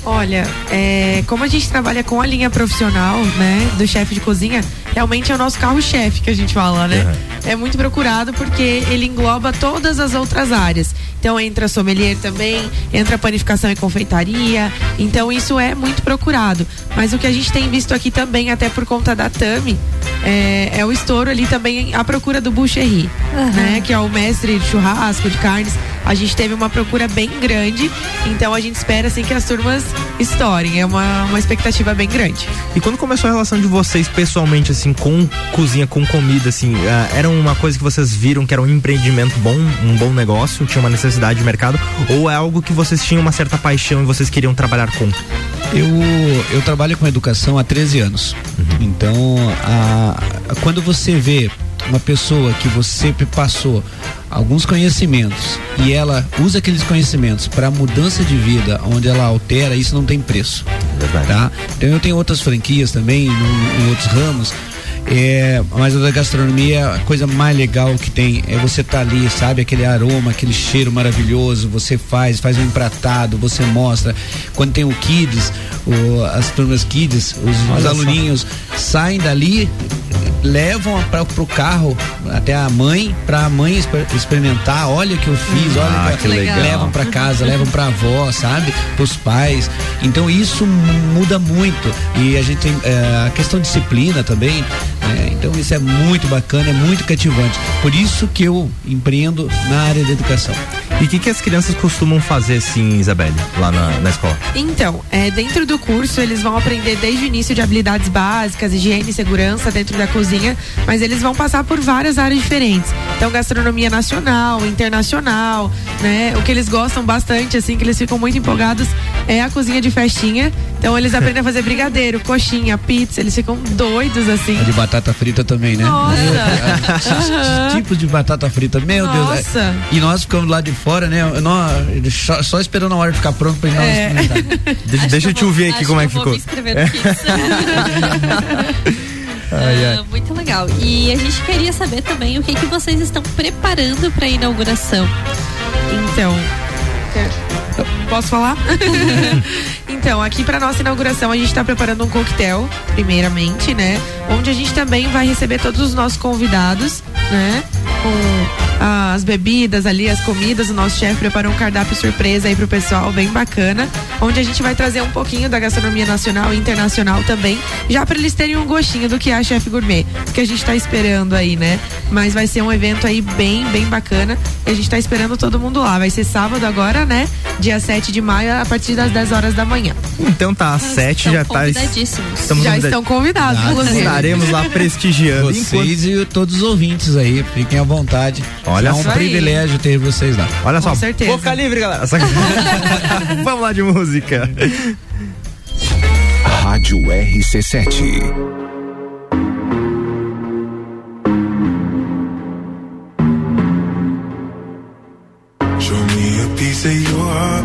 Olha, é, como a gente trabalha com a linha profissional, né, do chefe de cozinha, realmente é o nosso carro-chefe que a gente fala, né? É muito procurado porque ele engloba todas as outras áreas. Então entra sommelier também, entra panificação e confeitaria. Então isso é muito procurado. Mas o que a gente tem visto aqui também, até por conta da Tami, é, é o estouro ali também a procura do boucherie, né? Que é o mestre de churrasco, de carnes. A gente teve uma procura bem grande, então a gente espera assim que as turmas estourem. É uma, uma expectativa bem grande. E quando começou a relação de vocês pessoalmente, assim, com cozinha, com comida, assim, ah, era uma coisa que vocês viram que era um empreendimento bom, um bom negócio, tinha uma necessidade de mercado, ou é algo que vocês tinham uma certa paixão e vocês queriam trabalhar com? Eu, eu trabalho com educação há 13 anos. Então, a- a- quando você vê uma pessoa que você passou alguns conhecimentos e ela usa aqueles conhecimentos para mudança de vida, onde ela altera, isso não tem preço. Tá? Então eu tenho outras franquias também, no- em outros ramos. É, mas a da gastronomia, a coisa mais legal que tem é você tá ali, sabe? Aquele aroma, aquele cheiro maravilhoso, você faz, faz um empratado, você mostra. Quando tem o Kids, o- as turmas Kids, os, os aluninhos saem dali, levam para pro carro até a mãe, para a mãe exper- experimentar, olha o que eu fiz, olha Ah, o que legal. levam para casa, levam para avó, sabe? Pros pais. Então isso mu- muda muito e a gente tem é, a questão de disciplina também. né? Então isso é muito bacana, é muito cativante. Por isso que eu empreendo na área da educação. E o que, que as crianças costumam fazer, assim, Isabelle, lá na, na escola? Então, é, dentro do curso eles vão aprender desde o início de habilidades básicas, higiene e segurança dentro da cozinha, mas eles vão passar por várias áreas diferentes. Então, gastronomia nacional, internacional, né? O que eles gostam bastante, assim, que eles ficam muito empolgados é a cozinha de festinha. Então, eles aprendem a fazer brigadeiro, coxinha, pizza, eles ficam doidos, assim. A de batata frita também, né? Nossa! Tipos de batata frita, meu Deus. Nossa. é- E nós ficamos lá de fora, né? Nós, só, só esperando a hora de ficar pronto pra nós É. experimentar. Deixa, deixa eu te ouvir aqui como é que que eu vou ficou. Ai, ai. Ah, muito legal. E a gente queria saber também o que, que vocês estão preparando para a inauguração. Então, posso falar? então, aqui para nossa inauguração a gente está preparando um coquetel, primeiramente, né? Onde a gente também vai receber todos os nossos convidados, né? Com as bebidas ali, as comidas. O nosso chefe preparou um cardápio surpresa aí pro pessoal, bem bacana. Onde a gente vai trazer um pouquinho da gastronomia nacional e internacional também, já para eles terem um gostinho do que é a chefe gourmet, que a gente tá esperando aí, né? Mas vai ser um evento aí bem, bem bacana. E a gente tá esperando todo mundo lá. Vai ser sábado agora, né? Dia 7 de maio, a partir das 10 horas da manhã. Então tá, às sete já tá. Estamos já estão convidados, Ah, inclusive. Estaremos lá prestigiando. Vocês e todos os ouvintes aí, fiquem à vontade. Olha é um só aí. privilégio ter vocês lá. Olha só, Com certeza. boca livre, galera. Só Vamos lá de música. Rádio RC7. Show me a piece of your heart,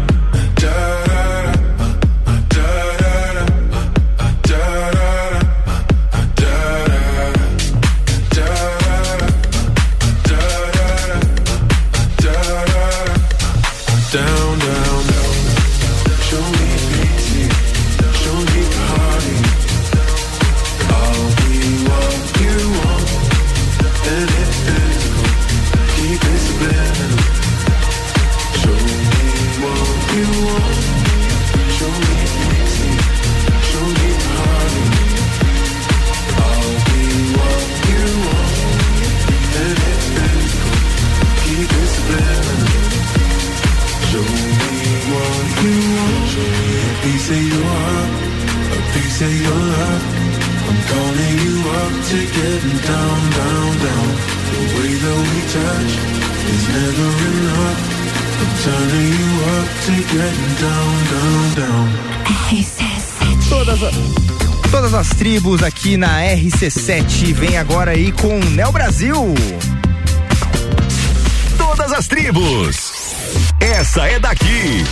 tribos aqui na RC7. Vem agora aí com Nel Brasil. Todas as tribos. Essa é daqui.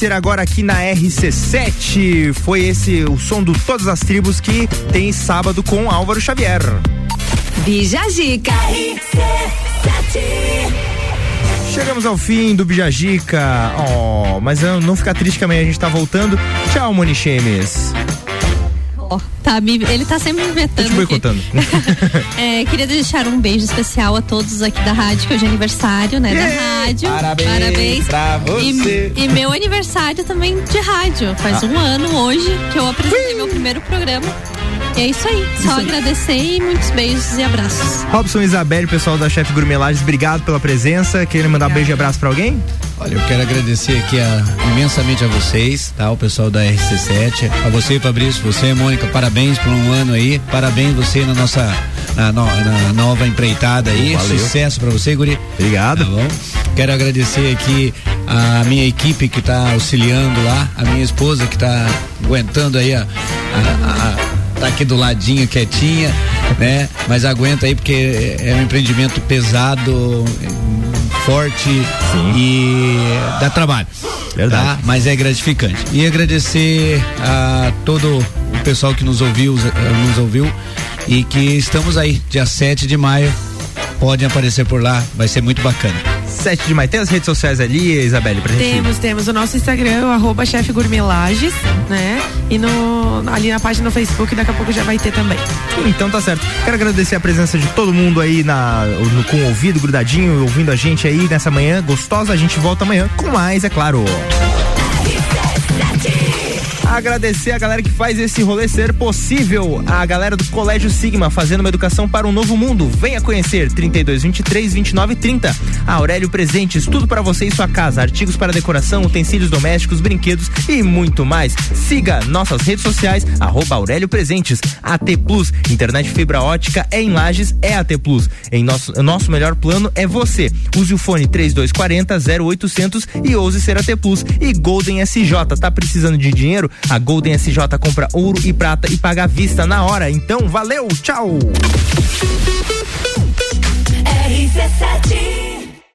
Ser agora aqui na RC7. Foi esse o som do Todas as Tribos que tem sábado com Álvaro Xavier. Bija Zica. Chegamos ao fim do Bijagica. Oh, mas não, não fica triste que amanhã a gente tá voltando. Tchau, Moni Chemes. Ó, tá, me- ele tá sempre me Tô vetando. te boicotando. É, queria deixar um beijo especial a todos aqui da rádio, que hoje é aniversário, né? Da rádio. Parabéns pra você. E, e meu aniversário também de rádio. Faz Ah. um ano hoje que eu apresentei meu primeiro programa. E é isso aí. Só agradecer e muitos beijos e abraços. Robson Isabelle, pessoal da Chefe Gourmelages, obrigado pela presença. Querem mandar um beijo e abraço pra alguém? Olha, eu quero agradecer aqui a- imensamente a vocês, tá? O pessoal da RC7, a você, Fabrício, você, Mônica, parabéns por um ano aí, parabéns você na nossa na, no- na nova empreitada aí, Valeu. sucesso pra você, Guri. Obrigado. Tá bom? Quero agradecer aqui a minha equipe que tá auxiliando lá, a minha esposa que tá aguentando aí a, a- a- tá aqui do ladinho quietinha, né? Mas aguenta aí porque é um empreendimento pesado, forte e dá trabalho. Verdade. Tá? Mas é gratificante. E agradecer a todo o pessoal que nos ouviu, eh, nos ouviu e que estamos aí, dia 7 de maio. Podem aparecer por lá, vai ser muito bacana. 7 de maio. Tem as redes sociais ali, Isabelle, pra gente. Temos, temos o nosso Instagram, o arroba chefe gourmelages, né? E no, ali na página do Facebook, daqui a pouco já vai ter também. Então tá certo. Quero agradecer a presença de todo mundo aí na, no- com o ouvido grudadinho, ouvindo a gente aí nessa manhã gostosa. A gente volta amanhã com mais, é claro. Agradecer a galera que faz esse rolê ser possível. A galera do Colégio Sigma fazendo uma educação para um novo mundo. Venha conhecer 32 23 29 30. A Aurélio Presentes, tudo para você e sua casa, artigos para decoração, utensílios domésticos, brinquedos e muito mais. Siga nossas redes sociais arroba Aurélio Presentes. AT Plus, internet fibra ótica é em Lages, é AT Plus. Em nosso nosso melhor plano é você. Use o fone 3240 0800 e ouse ser AT Plus. E Golden SJ, tá precisando de dinheiro? A Golden SJ compra ouro e prata e paga à vista na hora. Então, valeu, tchau! RC7